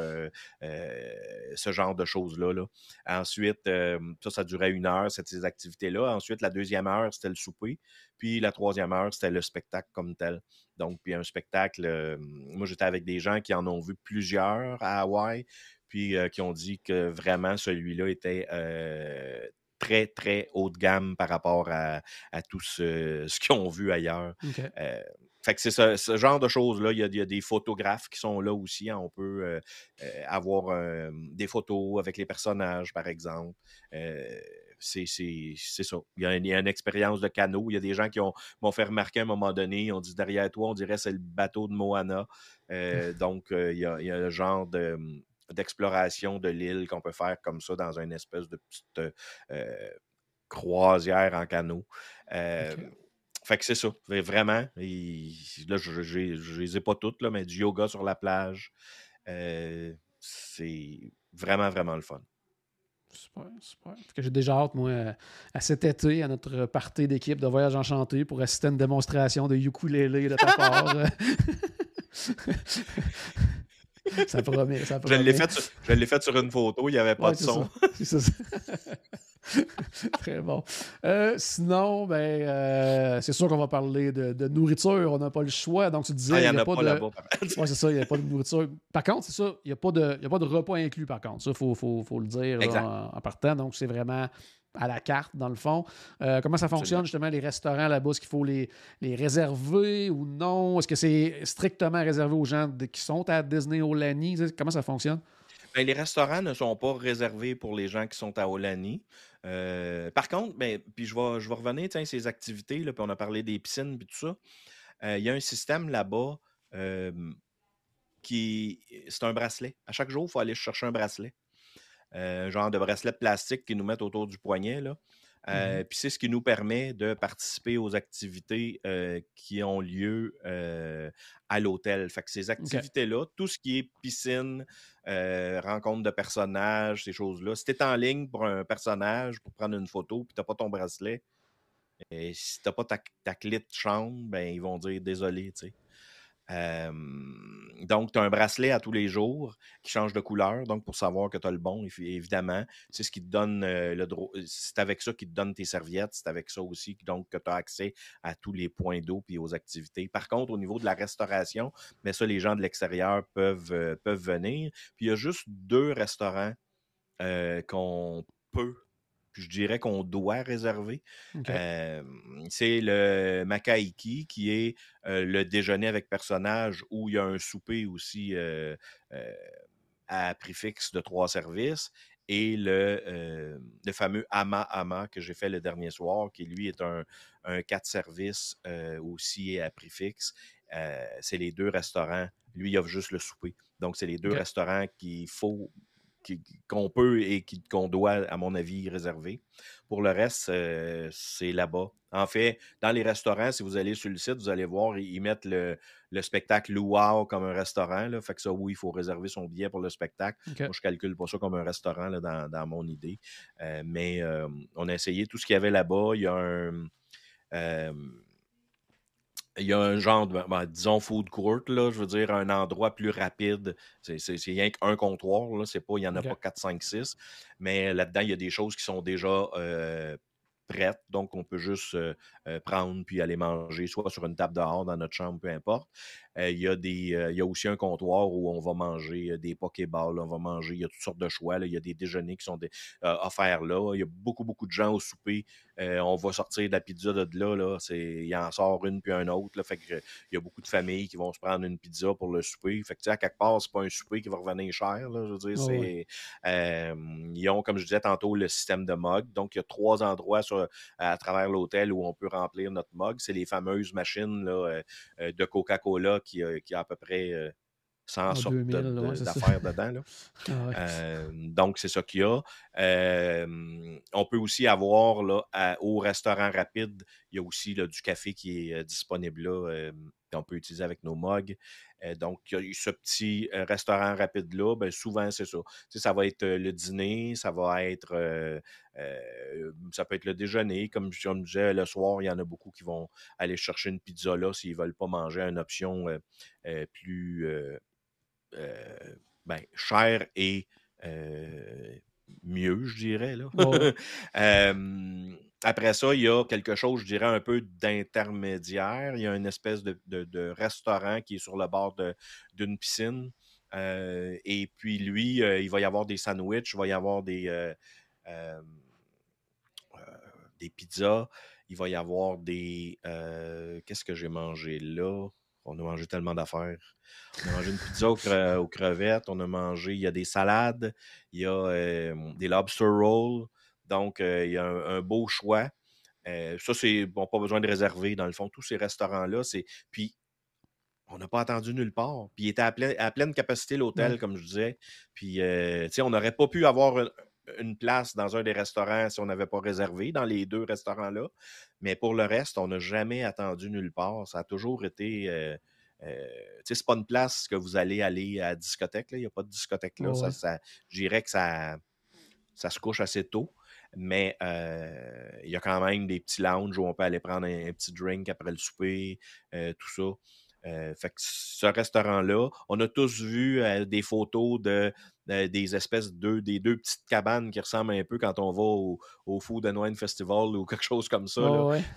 ce genre de choses-là. Là. Ensuite, ça, ça durait une heure, ces activités-là. Ensuite, la deuxième heure, c'était le souper. Puis la troisième heure, c'était le spectacle comme tel. Donc, puis un spectacle, moi j'étais avec des gens qui en ont vu plusieurs à Hawaï puis qui ont dit que vraiment celui-là était très, très haut de gamme par rapport à, tout ce, qu'ils ont vu ailleurs. fait que c'est ce, genre de choses-là. Il, y, a, des photographes qui sont là aussi. Hein. On peut avoir des photos avec les personnages, par exemple. c'est ça. Il y, a une, expérience de canot. Il y a des gens qui m'ont fait remarquer à un moment donné, ils ont dit derrière toi, on dirait c'est le bateau de Moana. [laughs] donc, il y, a, il y, a, un genre de, d'exploration de l'île qu'on peut faire comme ça dans une espèce de petite euh, croisière en canot. Euh, fait que c'est ça. Vraiment. là, je ne les ai pas toutes, là, mais du yoga sur la plage. Euh, c'est vraiment, vraiment le fun. Super, super. que j'ai déjà hâte, moi, à cet été, à notre partie d'équipe de Voyage Enchanté pour assister à une démonstration de ukulélé de ta part. [laughs] [laughs] ça promet, ça promet. Je l'ai fait, sur, fait sur une photo, il n'y avait pas de son. Ça. [laughs] [laughs] Très bon. Euh, sinon, ben, euh, c'est sûr qu'on va parler de, nourriture. On n'a pas le choix. Donc, tu disais. Ah, il n'y en a, pas, là-bas. oui, c'est ça. Il n'y a pas de nourriture. Par contre, c'est ça. Il n'y a, pas de, a pas de repas inclus, par contre. Ça, il faut, faut, faut, le dire en, partant. Donc, c'est vraiment à la carte, dans le fond. Euh, comment ça fonctionne, justement, les restaurants là-bas? Est-ce qu'il faut les, les réserver ou non? Est-ce que c'est strictement réservé aux gens qui sont à Disney Olani? Comment ça fonctionne? Ben, les restaurants ne sont pas réservés pour les gens qui sont à Olani. Euh, par contre, ben, puis je vais, je vais revenir à ces activités, là, puis on a parlé des piscines puis tout ça. Euh, il y a un système là-bas qui. C'est un bracelet. À chaque jour, il faut aller chercher un bracelet. Un genre de bracelet plastique qu'ils nous mettent autour du poignet. Là. Mmh puis c'est ce qui nous permet de participer aux activités qui ont lieu à l'hôtel. Fait que ces activités-là, tout ce qui est piscine, rencontre de personnages, ces choses-là, si tu es en ligne pour un personnage, pour prendre une photo, puis tu n'as pas ton bracelet, et si tu n'as pas ta, ta, clé de chambre, ben, ils vont dire désolé, tu sais donc, tu as un bracelet à tous les jours qui change de couleur, donc pour savoir que tu as le bon, évidemment. C'est ce qui te donne le droit. C'est avec ça qui te donne tes serviettes, c'est avec ça aussi donc, que tu as accès à tous les points d'eau et aux activités. Par contre, au niveau de la restauration, mais ça, les gens de l'extérieur peuvent, peuvent venir. Puis il y a juste deux restaurants qu'on peut je dirais qu'on doit réserver. c'est le Makaiki, qui est le déjeuner avec personnage où il y a un souper aussi à prix fixe de trois services. Et le, le fameux Ama Ama que j'ai fait le dernier soir, qui lui est un, un quatre services aussi à prix fixe. c'est les deux restaurants. Lui, il offre juste le souper. Donc, c'est les deux restaurants qu'il faut qu'on peut et qu'on doit, à mon avis, réserver. Pour le reste, euh, c'est là-bas. En fait, dans les restaurants, si vous allez sur le site, vous allez voir, ils, mettent le, spectacle Luau comme un restaurant. Là. Fait que ça, oui, il faut réserver son billet pour le spectacle. Moi, je calcule pas ça comme un restaurant dans, mon idée. Euh, mais euh, on a essayé tout ce qu'il y avait là-bas. Il y a un il y a un genre de, ben, disons, food court, là, je veux dire, un endroit plus rapide. C'est rien qu'un comptoir, là, c'est pas, il n'y en a pas 4, 5, 6. Mais là-dedans, il y a des choses qui sont déjà euh, prête, donc on peut juste prendre puis aller manger, soit sur une table dehors, dans notre chambre, peu importe. il, y a des, il y a aussi un comptoir où on va manger des pokéballs, on va manger, il y a toutes sortes de choix, il y a des déjeuners qui sont offerts là. Il y a beaucoup, beaucoup de gens au souper. On va sortir de la pizza de là, là il en sort une puis un autre. Là, fait que, il y a beaucoup de familles qui vont se prendre une pizza pour le souper. Fait que, à quelque part, c'est pas un souper qui va revenir cher. Là, je veux dire, c'est, ils ont, comme je disais tantôt, le système de mug. Donc, il y a trois endroits sur, à travers l'hôtel où on peut remplir notre mug. C'est les fameuses machines là, euh, euh, de Coca-Cola qui, qui a à peu près 100 sortes d'affaires dedans. Là. [laughs] Ah donc, c'est ça qu'il y a. on peut aussi avoir là, au restaurant rapide, il y a aussi du café qui est disponible là, qu'on peut utiliser avec nos mugs. donc, ce petit restaurant rapide-là, ben, souvent, c'est ça. ça va être le dîner, ça va être ça peut être le déjeuner. Comme je disais, le soir, il y en a beaucoup qui vont aller chercher une pizza là s'ils ne veulent pas manger une option plus euh, ben, cher et euh, mieux, je dirais. Là. [laughs] après ça, il y a quelque chose, je dirais, un peu d'intermédiaire. Il y a une espèce de, restaurant qui est sur le bord d'une piscine. Euh, et puis lui, il va y avoir des sandwichs, il va y avoir des, des pizzas, il va y avoir des... Qu'est-ce que j'ai mangé là? On a mangé tellement d'affaires. On a mangé une pizza aux, crevettes, on a mangé, il y a des salades, il y a euh, des lobster rolls. Donc, euh, il y a un, beau choix. Euh, ça, c'est bon, pas besoin de réserver, dans le fond, tous ces restaurants-là. c'est Puis, on n'a pas attendu nulle part. Puis, il était à, pleine capacité, l'hôtel, comme je disais. Puis, tu sais, on n'aurait pas pu avoir une place dans un des restaurants si on n'avait pas réservé dans les deux restaurants-là. Mais pour le reste, on n'a jamais attendu nulle part. Ça a toujours été. Euh, euh, c'est pas une place que vous allez aller à la discothèque. Il n'y a pas de discothèque là. Ça, je dirais que ça, ça se couche assez tôt. Mais euh, il y a quand même des petits lounges où on peut aller prendre un, petit drink après le souper, tout ça. Euh, fait que ce restaurant-là, on a tous vu euh, des photos de, des espèces de des deux petites cabanes qui ressemblent un peu quand on va au, au Food and Wine Festival ou [laughs] quelque chose comme ça.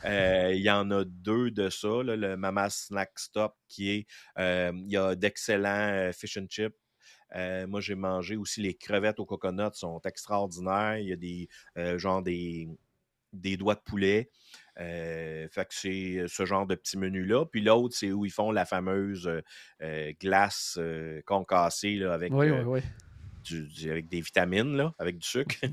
Euh, il y en a deux de ça, le Mama Snack Stop qui est il y a d'excellents fish and chips. moi, j'ai mangé aussi les crevettes au coconut, sont extraordinaires. Il y a des genre des, des doigts de poulet. Euh, fait que c'est euh, ce genre de petit menu-là. Puis l'autre, c'est où ils font la fameuse euh, glace concassée là, avec, avec des vitamines, là, avec du sucre. [laughs]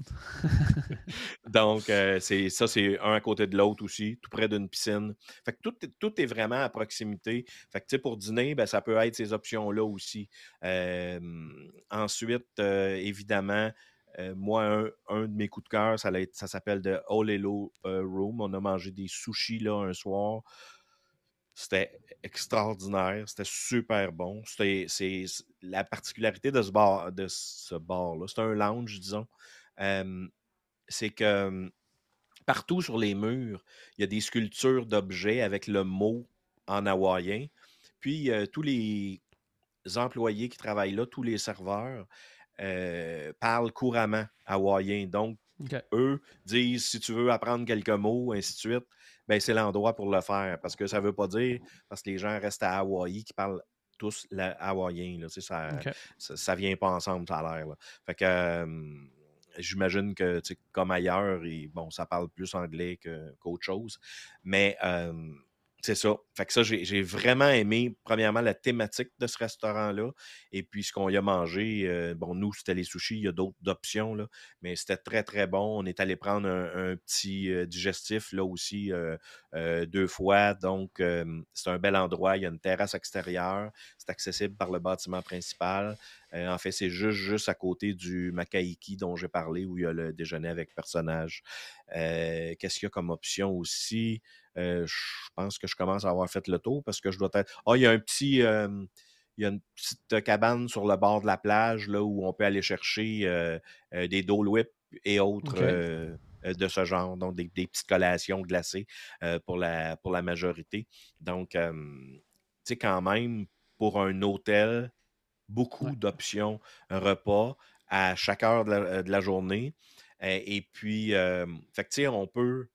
[laughs] Donc, c'est ça, c'est un à côté de l'autre aussi, tout près d'une piscine. Fait que tout, tout est vraiment à proximité. Fait que, pour dîner, ben, ça peut être ces options-là aussi. ensuite, évidemment, euh, moi, un, de mes coups de cœur, ça, ça s'appelle The Olelo euh, Room. On a mangé des sushis là un soir. C'était extraordinaire, c'était super bon. C'est la particularité de ce bar, de ce bar-là. C'est un lounge, disons. c'est que partout sur les murs, il y a des sculptures d'objets avec le mot en hawaïen. Puis tous les employés qui travaillent là, tous les serveurs, euh, parlent couramment hawaïen. Donc, eux disent si tu veux apprendre quelques mots, ainsi de suite, ben, c'est l'endroit pour le faire. Parce que ça ne veut pas dire, parce que les gens restent à Hawaï qui parlent tous le hawaïen. Là, ça, ça, vient pas ensemble, ça a l'air. Fait que. J'imagine que, comme ailleurs, et, bon, ça parle plus anglais qu'autre chose. Mais c'est ça. Fait que ça, j'ai vraiment aimé, premièrement, la thématique de ce restaurant-là. Et puis, ce qu'on y a mangé, euh, bon, nous, c'était les sushis, il y a d'autres options, là, mais c'était très, très bon. On est allé prendre un, petit euh, digestif, là aussi, euh, deux fois. Donc, c'est un bel endroit. Il y a une terrasse extérieure. C'est accessible par le bâtiment principal. en fait, c'est juste, juste à côté du Makaiki dont j'ai parlé, où il y a le déjeuner avec personnage. Qu'est-ce qu'il y a comme option aussi? Euh, je pense que je commence à avoir fait le tour parce que je dois être. Ah, il y a un petit. il y a une petite cabane sur le bord de la plage là, où on peut aller chercher euh, euh, des Dole Whip et autres de ce genre, donc des, petites collations glacées pour, la, pour la majorité. Donc, tu sais, quand même, pour un hôtel, beaucoup d'options, repas à chaque heure de la, journée. et puis, fait que, on peut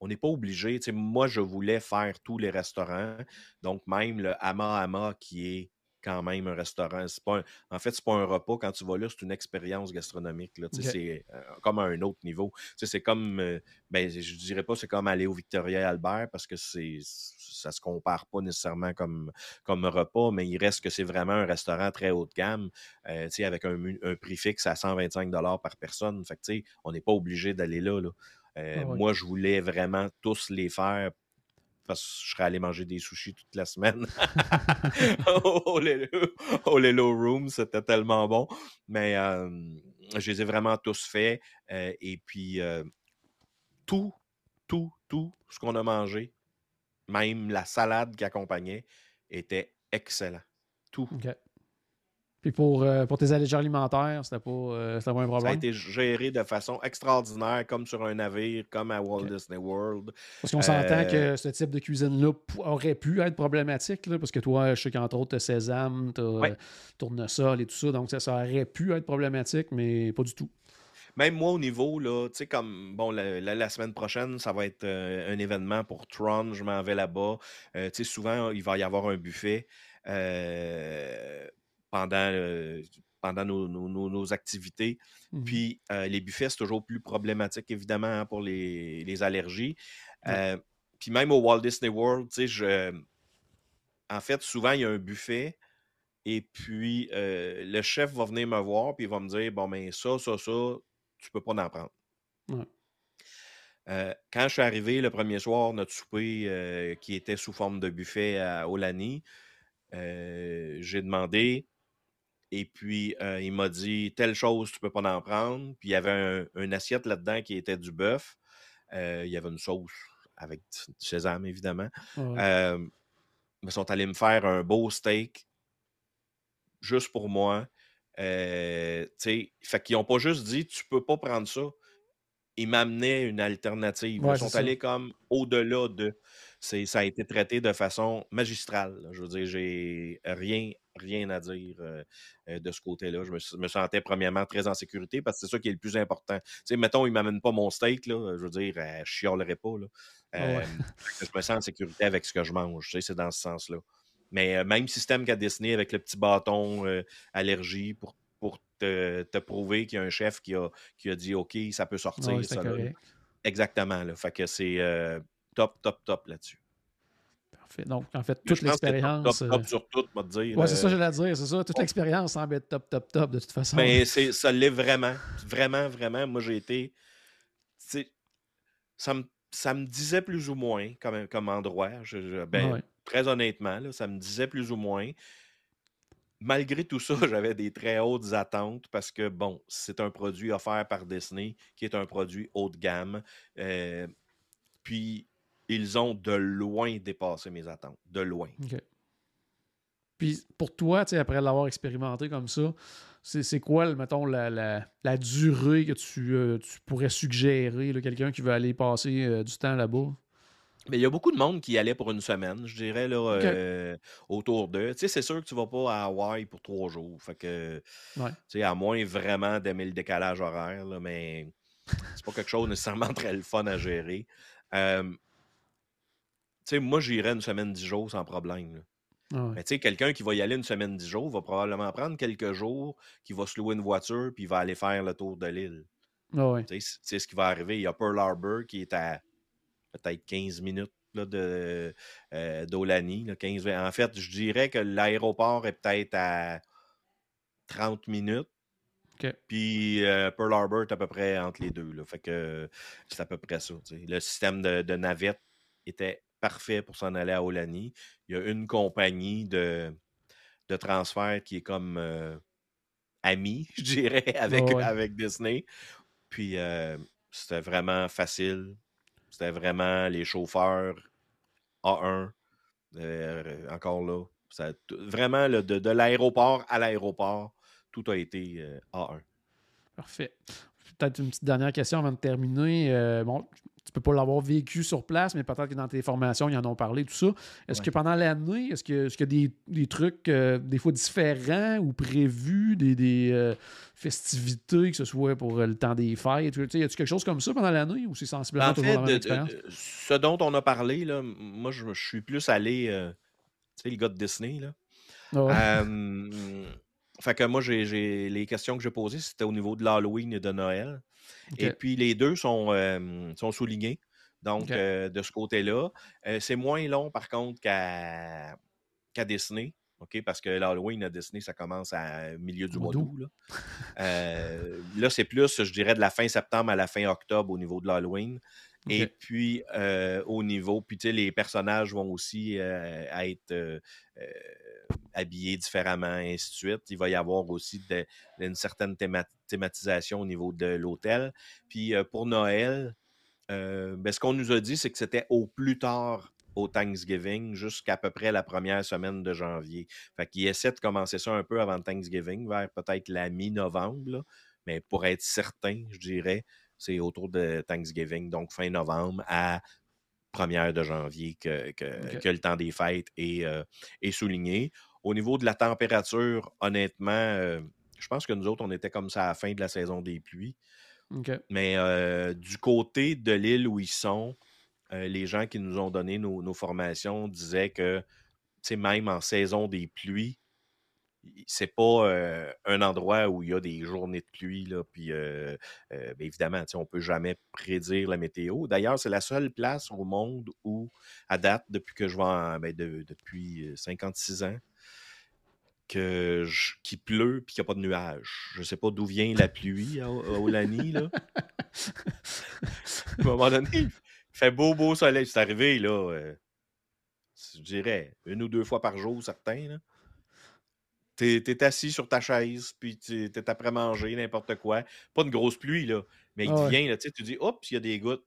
on n'est pas obligé. moi, je voulais faire tous les restaurants. Donc, même le Hama Hama, qui est quand même un restaurant. Pas en fait, c'est pas un repas. Quand tu vas là, c'est une expérience gastronomique. C'est euh, comme à un autre niveau. C'est comme, euh, ben, je dirais pas c'est comme aller au Victoria Albert parce que c'est ça se compare pas nécessairement comme, comme repas, mais il reste que c'est vraiment un restaurant très haut de gamme, euh, avec un, un, prix fixe à 125 par personne. Fait que, on n'est pas obligé d'aller là. là. Ah moi, je voulais vraiment tous les faire parce que je serais allé manger des sushis toute la semaine [laughs] [laughs] au, Lelo, Room. C'était tellement bon. Mais je les ai vraiment tous faits. et puis, tout, tout, tout ce qu'on a mangé, même la salade qui accompagnait, était excellent. Tout. Puis pour, euh, pour tes allergies alimentaires, c'était pas, euh, pas un problème? Ça a été géré de façon extraordinaire, comme sur un navire, comme à Walt Disney World. Parce qu'on s'entend que euh, ce type de cuisine-là aurait pu être problématique, là, parce que toi, je sais qu'entre autres, tu as sésame, tu as tournesol et tout ça, donc ça, ça, aurait pu être problématique, mais pas du tout. Même moi, au niveau, là, tu sais, comme, bon, la, semaine prochaine, ça va être un événement pour Tron, je m'en vais là-bas. tu sais, souvent, il va y avoir un buffet. Euh, pendant, pendant nos, activités. Mmh Puis les buffets, c'est toujours plus problématique, évidemment, hein, pour les, allergies. puis même au Walt Disney World, tu sais, je... en fait, souvent, il y a un buffet. Et puis, le chef va venir me voir, puis il va me dire Bon, mais ben, ça, ça, ça, tu peux pas en prendre. quand je suis arrivé le premier soir, notre souper qui était sous forme de buffet à Olani, j'ai demandé et puis, euh, il m'a dit telle chose, tu peux pas en prendre. Puis, il y avait un, assiette là-dedans qui était du bœuf. Euh, il y avait une sauce avec du sésame, évidemment. Euh, ils sont allés me faire un beau steak juste pour moi. fait qu'ils n'ont pas juste dit tu peux pas prendre ça. Ils m'amenaient une alternative. ils sont allés comme au-delà de. Ça a été traité de façon magistrale. Je veux dire, j'ai rien rien à dire euh, de ce côté-là. Je me, sentais premièrement très en sécurité parce que c'est ça qui est le plus important. Tu sais, mettons, il ne m'amène pas mon steak, là, je veux dire, euh, je chialerais pas. Là. je me sens en sécurité avec ce que je mange. Tu sais, c'est dans ce sens-là. Mais même système qu'a dessiné avec le petit bâton allergie pour, pour te, prouver qu'il y a un chef qui a, qui a dit OK, ça peut sortir. ça, Exactement. Là. Fait que c'est top, top, top là-dessus. Donc, en fait, toute l'expérience. Top, top, euh, sur tout, moi dire. Oui, c'est ça, j'allais dire, c'est ça. Toute l'expérience semble être top, top, top, de toute façon. Mais ça l'est vraiment. Vraiment, vraiment. Moi, j'ai été. Ça me, ça me disait plus ou moins comme, comme endroit. ben, Très honnêtement, là, ça me disait plus ou moins. Malgré tout ça, [laughs] j'avais des très hautes attentes parce que, bon, c'est un produit offert par Disney qui est un produit haut de gamme. Euh, puis, ils ont de loin dépassé mes attentes. De loin. Puis pour toi, après l'avoir expérimenté comme ça, c'est quoi, mettons, la, la, durée que tu, euh, tu pourrais suggérer, quelqu'un qui veut aller passer euh, du temps là-bas? Mais il y a beaucoup de monde qui allait pour une semaine, je dirais, là, euh, autour d'eux. Tu sais, c'est sûr que tu vas pas à Hawaï pour trois jours. Fait que, tu sais, à moins vraiment d'aimer le décalage horaire, là, mais c'est pas quelque chose nécessairement [laughs] très le fun à gérer sais, moi, j'irais une semaine, dix jours sans problème. Ah Mais tu sais, quelqu'un qui va y aller une semaine, dix jours va probablement prendre quelques jours, qui va se louer une voiture, puis il va aller faire le tour de l'île. Ah c'est ce qui va arriver. Il y a Pearl Harbor qui est à peut-être 15 minutes là, de euh, d'Olani. En fait, je dirais que l'aéroport est peut-être à 30 minutes. Puis euh, Pearl Harbor est à peu près entre les deux. Là. Fait que c'est à peu près ça. Le système de, de navette était parfait pour s'en aller à Olani. Il y a une compagnie de, de transfert qui est comme euh, amie, [laughs] je dirais, avec, avec Disney. Puis euh, c'était vraiment facile. C'était vraiment les chauffeurs A1. Euh, encore là. vraiment, de, de l'aéroport à l'aéroport, tout a été A1. Parfait. Peut-être une petite dernière question avant de terminer. bon, tu peux pas l'avoir vécu sur place, mais peut-être que dans tes formations, ils en ont parlé, tout ça. Est-ce que pendant l'année, est-ce qu'il y a des, des trucs euh, des fois différents ou prévus, des, euh, festivités, que ce soit pour le temps des fêtes? Y a-t-il quelque chose comme ça pendant l'année ou c'est sensiblement en fait, ce dont on a parlé, là, moi, je, suis plus allé, tu sais, le gars de Disney, là. Ah [laughs] fait que moi, j'ai les questions que j'ai posées, c'était au niveau de l'Halloween et de Noël. Et puis, les deux sont, sont soulignés. Donc, de ce côté-là. c'est moins long, par contre, qu'à Disney. OK, parce que l'Halloween à Disney, ça commence à milieu du mois d'août. [laughs] Là, c'est plus, je dirais, de la fin septembre à la fin octobre au niveau de l'Halloween. Et puis, au niveau, puis tu sais, les personnages vont aussi être habillés différemment, et ainsi de suite. Il va y avoir aussi une certaine thématisation au niveau de l'hôtel. Puis, pour Noël, ben, ce qu'on nous a dit, c'est que c'était au plus tard au Thanksgiving jusqu'à peu près la première semaine de janvier. Fait qu'il essaie de commencer ça un peu avant Thanksgiving, vers peut-être la mi-novembre, mais pour être certain, je dirais, c'est autour de Thanksgiving, donc fin novembre à première de janvier que, que, le temps des fêtes est, euh, est, souligné. Au niveau de la température, honnêtement, euh, je pense que nous autres, on était comme ça à la fin de la saison des pluies. Mais euh, du côté de l'île où ils sont, les gens qui nous ont donné nos, nos formations disaient que même en saison des pluies, c'est pas un endroit où il y a des journées de pluie. Là, puis, ben, évidemment, on ne peut jamais prédire la météo. D'ailleurs, c'est la seule place au monde où, à date, depuis que je vais ben, depuis 56 ans, que qu'il pleut et qu'il n'y a pas de nuages. Je ne sais pas d'où vient la pluie à, Olani. Là. à un moment donné, il fait beau, beau soleil. C'est arrivé, là, je dirais, une ou deux fois par jour, certains. T'es es assis sur ta chaise, puis t'es après manger, n'importe quoi. Pas une grosse pluie, là. Mais il ah vient, là, tu dis, oups, il y a des gouttes.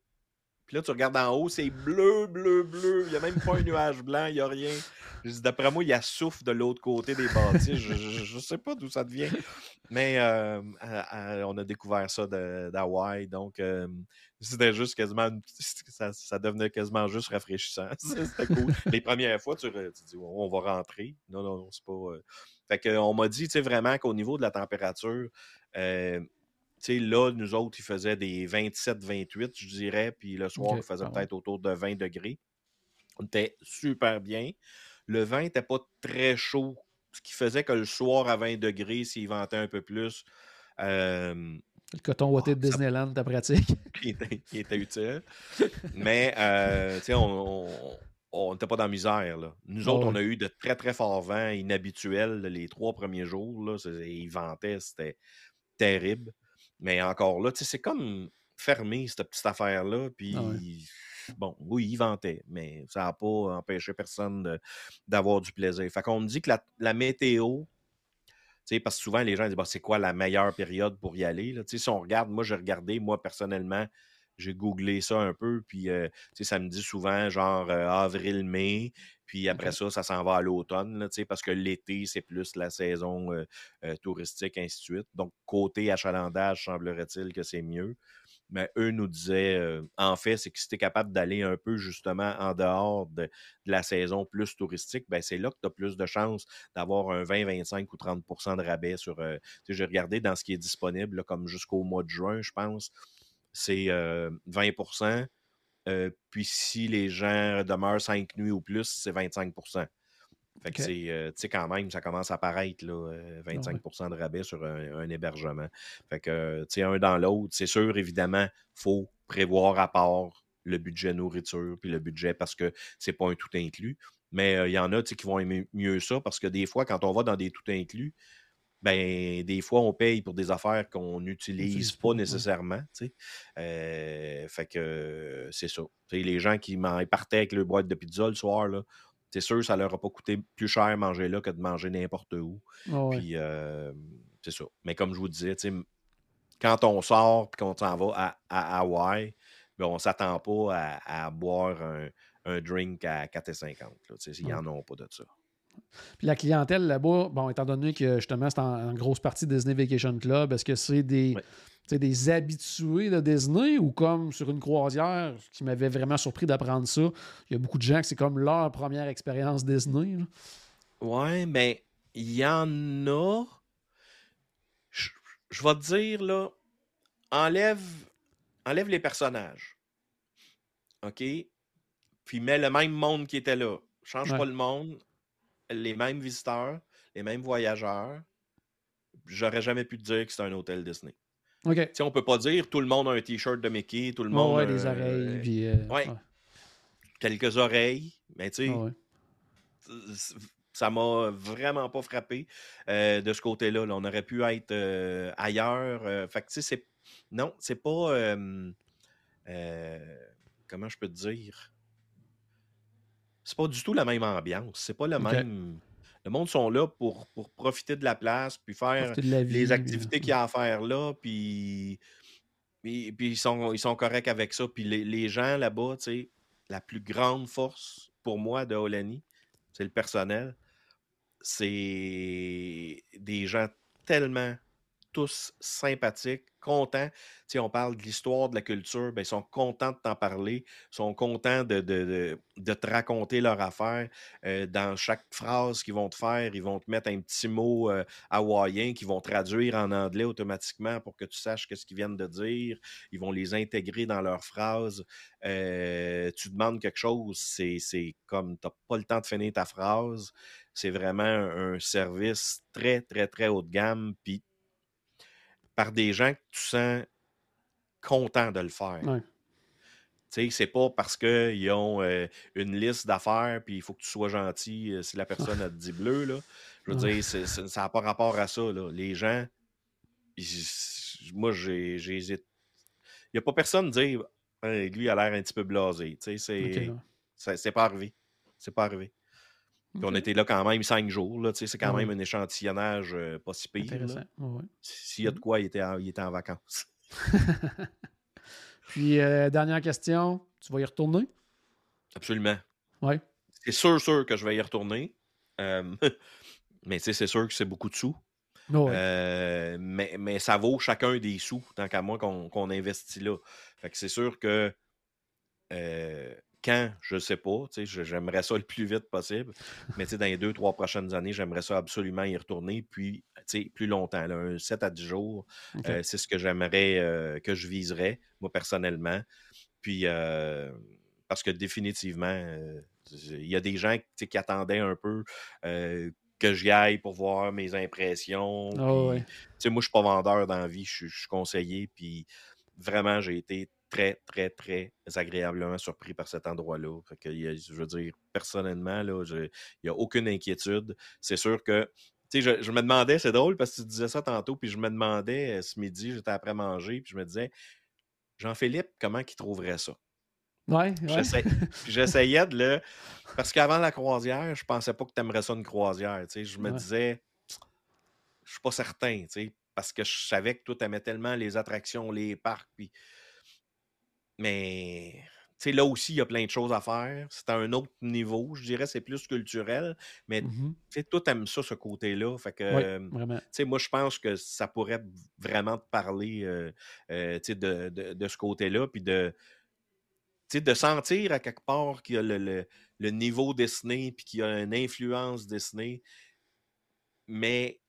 Puis là, tu regardes en haut, c'est bleu, bleu, bleu. Il n'y a même pas un nuage blanc, il n'y a rien. D'après moi, il y a souffle de l'autre côté des bâtisses. Je ne sais pas d'où ça vient. Mais euh, on a découvert ça d'Hawaï. Donc, euh, c'était juste quasiment. Ça, devenait quasiment juste rafraîchissant. [laughs] C'était cool. Les premières fois, tu, dis, on va rentrer. Non, non, non, c'est pas. Euh, fait qu'on m'a dit, tu sais, vraiment qu'au niveau de la température, sais, là, nous autres, il faisait des 27-28, je dirais, puis le soir, il faisait peut-être autour de 20 degrés. On était super bien. Le vent n'était pas très chaud, ce qui faisait que le soir à 20 degrés, s'il ventait un peu plus. le coton ouaté de Disneyland, ta pratique. [laughs] qui, était, utile. Mais, euh, tu sais, on n'était pas dans la misère. Là. Nous autres, on a eu de très, très forts vents inhabituels les trois premiers jours. Là, il ventait, c'était terrible. Mais encore là, c'est comme fermé, cette petite affaire-là. Ah puis, bon, oui, il ventait, mais ça n'a pas empêché personne d'avoir du plaisir. Fait qu'on me dit que la, la météo, parce que souvent, les gens disent bah, c'est quoi la meilleure période pour y aller. Là? Si on regarde, moi, j'ai regardé, moi, personnellement, j'ai googlé ça un peu, puis ça me dit souvent genre avril-mai, puis après ça, ça s'en va à l'automne, parce que l'été, c'est plus la saison touristique, ainsi de suite. Donc, côté achalandage, semblerait-il que c'est mieux. Mais eux nous disaient, en fait, c'est que si tu es capable d'aller un peu justement en dehors de, la saison plus touristique, ben c'est là que tu as plus de chances d'avoir un 20, 25 ou 30% de rabais sur. j'ai regardé dans ce qui est disponible, comme jusqu'au mois de juin, je pense, c'est 20 puis si les gens demeurent cinq nuits ou plus, c'est 25 Fait que c'est, tu sais, quand même, ça commence à apparaître, là, 25 ah de rabais sur un, hébergement. Fait que, tu sais, un dans l'autre, c'est sûr, évidemment, il faut prévoir à part le budget nourriture puis le budget parce que c'est pas un tout inclus. Mais il y en a qui vont aimer mieux ça parce que des fois, quand on va dans des tout inclus, ben des fois, on paye pour des affaires qu'on n'utilise pas nécessairement. Euh, fait que c'est ça. les gens qui partaient avec le boîte de pizza le soir, là, c'est sûr, ça leur a pas coûté plus cher manger là que de manger n'importe où. Puis euh, c'est ça. Mais comme je vous disais, quand on sort et qu'on s'en va à, Hawaï, ben, on ne s'attend pas à, boire un, drink à 4,50. Ils n'en ont pas de ça. Puis la clientèle là-bas, bon, étant donné que justement c'est en, grosse partie Disney Vacation Club, est-ce que c'est des, des habitués de Disney ou comme sur une croisière, ce qui m'avait vraiment surpris d'apprendre ça, il y a beaucoup de gens que c'est comme leur première expérience Disney. Ouais, mais il y en a. Je, je vais te dire, là, enlève, enlève les personnages. OK? Puis mets le même monde qui était là. Change pas le monde. Les mêmes visiteurs, les mêmes voyageurs. J'aurais jamais pu te dire que c'est un hôtel Disney. OK. On on peut pas dire tout le monde a un t-shirt de Mickey, tout le monde. a des oreilles. Puis, euh, ouais. Quelques oreilles. Mais tu sais, ça m'a vraiment pas frappé euh, de ce côté-là. On aurait pu être euh, ailleurs. fait que tu sais, c'est. Non, c'est pas. comment je peux te dire? C'est pas du tout la même ambiance. C'est pas le même. Le monde sont là pour, pour profiter de la place, puis faire les activités qu'il y a à faire là, puis, puis, ils, sont, ils sont corrects avec ça. Puis les, gens là-bas, tu sais, la plus grande force pour moi de Holani, c'est le personnel. C'est des gens tellement tous sympathiques, contents. Si on parle de l'histoire, de la culture, ben, ils sont contents de t'en parler, ils sont contents de, te raconter leur affaire. Euh, dans chaque phrase qu'ils vont te faire, ils vont te mettre un petit mot euh, hawaïen qu'ils vont traduire en anglais automatiquement pour que tu saches ce qu'ils viennent de dire. Ils vont les intégrer dans leurs phrases. Euh, tu demandes quelque chose, c'est comme tu n'as pas le temps de finir ta phrase. C'est vraiment un service très, très, très haut de gamme. Puis par des gens que tu sens contents de le faire. Ouais. Tu sais, c'est pas parce qu'ils ont euh, une liste d'affaires puis il faut que tu sois gentil euh, si la [laughs] personne a dit bleu. Là. Je veux dire, ça n'a pas rapport à ça. Là. Les gens, moi, j'ai Il n'y a pas personne qui dire lui, il a l'air un petit peu blasé. Tu sais, c'est pas arrivé. C'est pas arrivé. On était là quand même cinq jours. C'est quand même un échantillonnage euh, pas si pire. S'il y a de mmh. quoi, il était en, il était en vacances. [laughs] Puis, euh, dernière question, tu vas y retourner? Absolument. Oui. C'est sûr, sûr que je vais y retourner. Euh, [laughs] mais c'est sûr que c'est beaucoup de sous. mais, mais ça vaut chacun des sous, tant qu'à moi, qu'on investit là. Fait que c'est sûr que quand, je ne sais pas. J'aimerais ça le plus vite possible. Mais dans les deux, trois prochaines années, j'aimerais ça absolument y retourner. Puis, plus longtemps, là, 7 à 10 jours, euh, c'est ce que j'aimerais, euh, que je viserais, moi, personnellement. Puis, euh, parce que définitivement, il y a des gens qui attendaient un peu que j'y aille pour voir mes impressions. Ah moi, je ne suis pas vendeur dans vie, je suis conseiller. Puis, vraiment, j'ai été très, très, très agréablement surpris par cet endroit-là. je veux dire, personnellement, là, il n'y a aucune inquiétude. C'est sûr que tu sais, je, me demandais, c'est drôle parce que tu disais ça tantôt, puis je me demandais euh, ce midi, j'étais après manger, puis je me disais, Jean-Philippe, comment il trouverait ça? Ouais, [laughs] J'essayais de le. Parce qu'avant la croisière, je pensais pas que tu aimerais ça une croisière. Tu sais, je me disais, je suis pas certain, tu sais, parce que je savais que toi, tu aimais tellement les attractions, les parcs, puis mais là aussi, il y a plein de choses à faire. C'est à un autre niveau. Je dirais c'est plus culturel. Mais mmh toi, tu aimes ça, ce côté-là. Fait que, moi, je pense que ça pourrait vraiment te parler euh, euh, de, de, ce côté-là. Puis de, de sentir à quelque part qu'il y a le, le, niveau Disney, puis qu'il y a une influence Disney, mais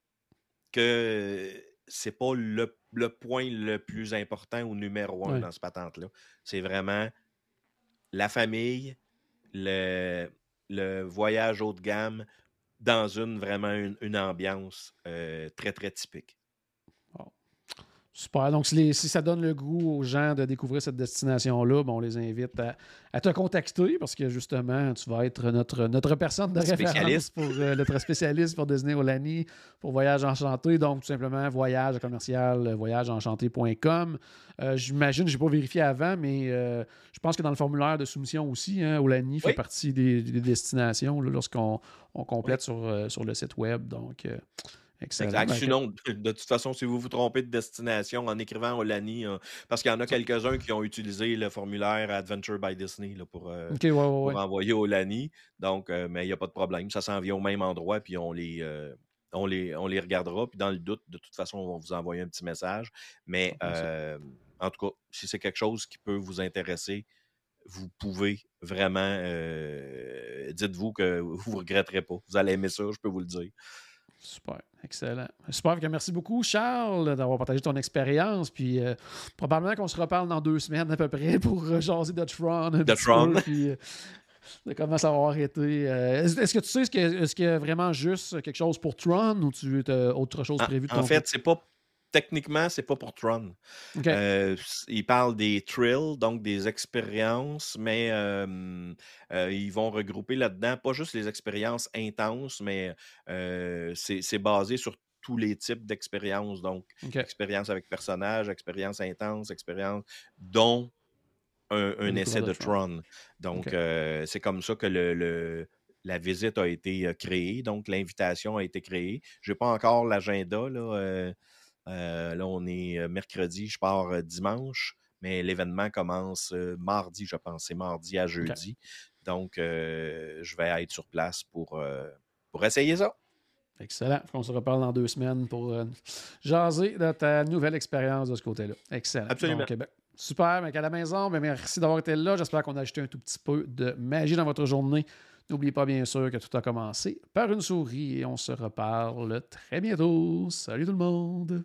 que c'est pas le, point le plus important ou numéro un dans ce patente-là. C'est vraiment la famille, le, le, voyage haut de gamme dans une vraiment une, ambiance euh, très, très typique. Super. Donc, si, ça donne le goût aux gens de découvrir cette destination-là, on les invite à, te contacter parce que justement, tu vas être notre, notre personne de référence pour euh, notre spécialiste pour Disney Olani, pour Voyage Enchanté. Donc, tout simplement, voyage commercial, voyageenchanté.com. Euh, J'imagine, je n'ai pas vérifié avant, mais euh, je pense que dans le formulaire de soumission aussi, hein, Olani fait partie des, destinations lorsqu'on complète sur, sur le site web. Donc, Excellent. Exact. Sinon, [laughs] de toute façon, si vous vous trompez de destination en écrivant Olani, euh, parce qu'il y en a quelques-uns qui ont utilisé le formulaire Adventure by Disney là, pour, euh, OK, ouais, ouais, pour ouais. envoyer Olani. Donc, euh, mais il n'y a pas de problème. Ça s'en vient au même endroit, puis on les, euh, on les, on les regardera. Puis dans le doute, de toute façon, on va vous envoyer un petit message. Mais euh, en tout cas, si c'est quelque chose qui peut vous intéresser, vous pouvez vraiment, euh, dites-vous que vous ne regretterez pas. Vous allez aimer ça, je peux vous le dire. Super, excellent. Super, merci beaucoup, Charles, d'avoir partagé ton expérience. Puis euh, probablement qu'on se reparle dans deux semaines à peu près pour euh, jaser de Tron. De Tron. peu, puis, euh, de comment ça va avoir été. Euh, est-ce, que tu sais, est-ce qu'il y a- y vraiment juste quelque chose pour Tron ou tu as autre chose En, prévu de en ton fait, c'est pas techniquement, c'est pas pour Tron. Euh, ils parlent des thrills, donc des expériences, mais euh, euh, ils vont regrouper là-dedans pas juste les expériences intenses, mais euh, c'est basé sur tous les types d'expériences. Donc, OK. expérience avec personnage, expérience intense, expérience, dont un, essai de de Tron. Tron. Donc, c'est comme ça que le, le- la visite a été créée. Donc, l'invitation a été créée. Je n'ai pas encore l'agenda. Là, euh, là, on est euh, mercredi, je pars euh, dimanche, mais l'événement commence euh, mardi, je pense. C'est mardi à jeudi. Donc, euh, je vais être sur place pour, euh, pour essayer ça. Excellent. On se reparle dans deux semaines pour euh, jaser de ta nouvelle expérience de ce côté-là. Excellent. Absolument. Donc, ben, super. Mais à la maison, ben, merci d'avoir été là. J'espère qu'on a ajouté un tout petit peu de magie dans votre journée. N'oubliez pas, bien sûr, que tout a commencé par une souris et on se reparle très bientôt. Salut tout le monde.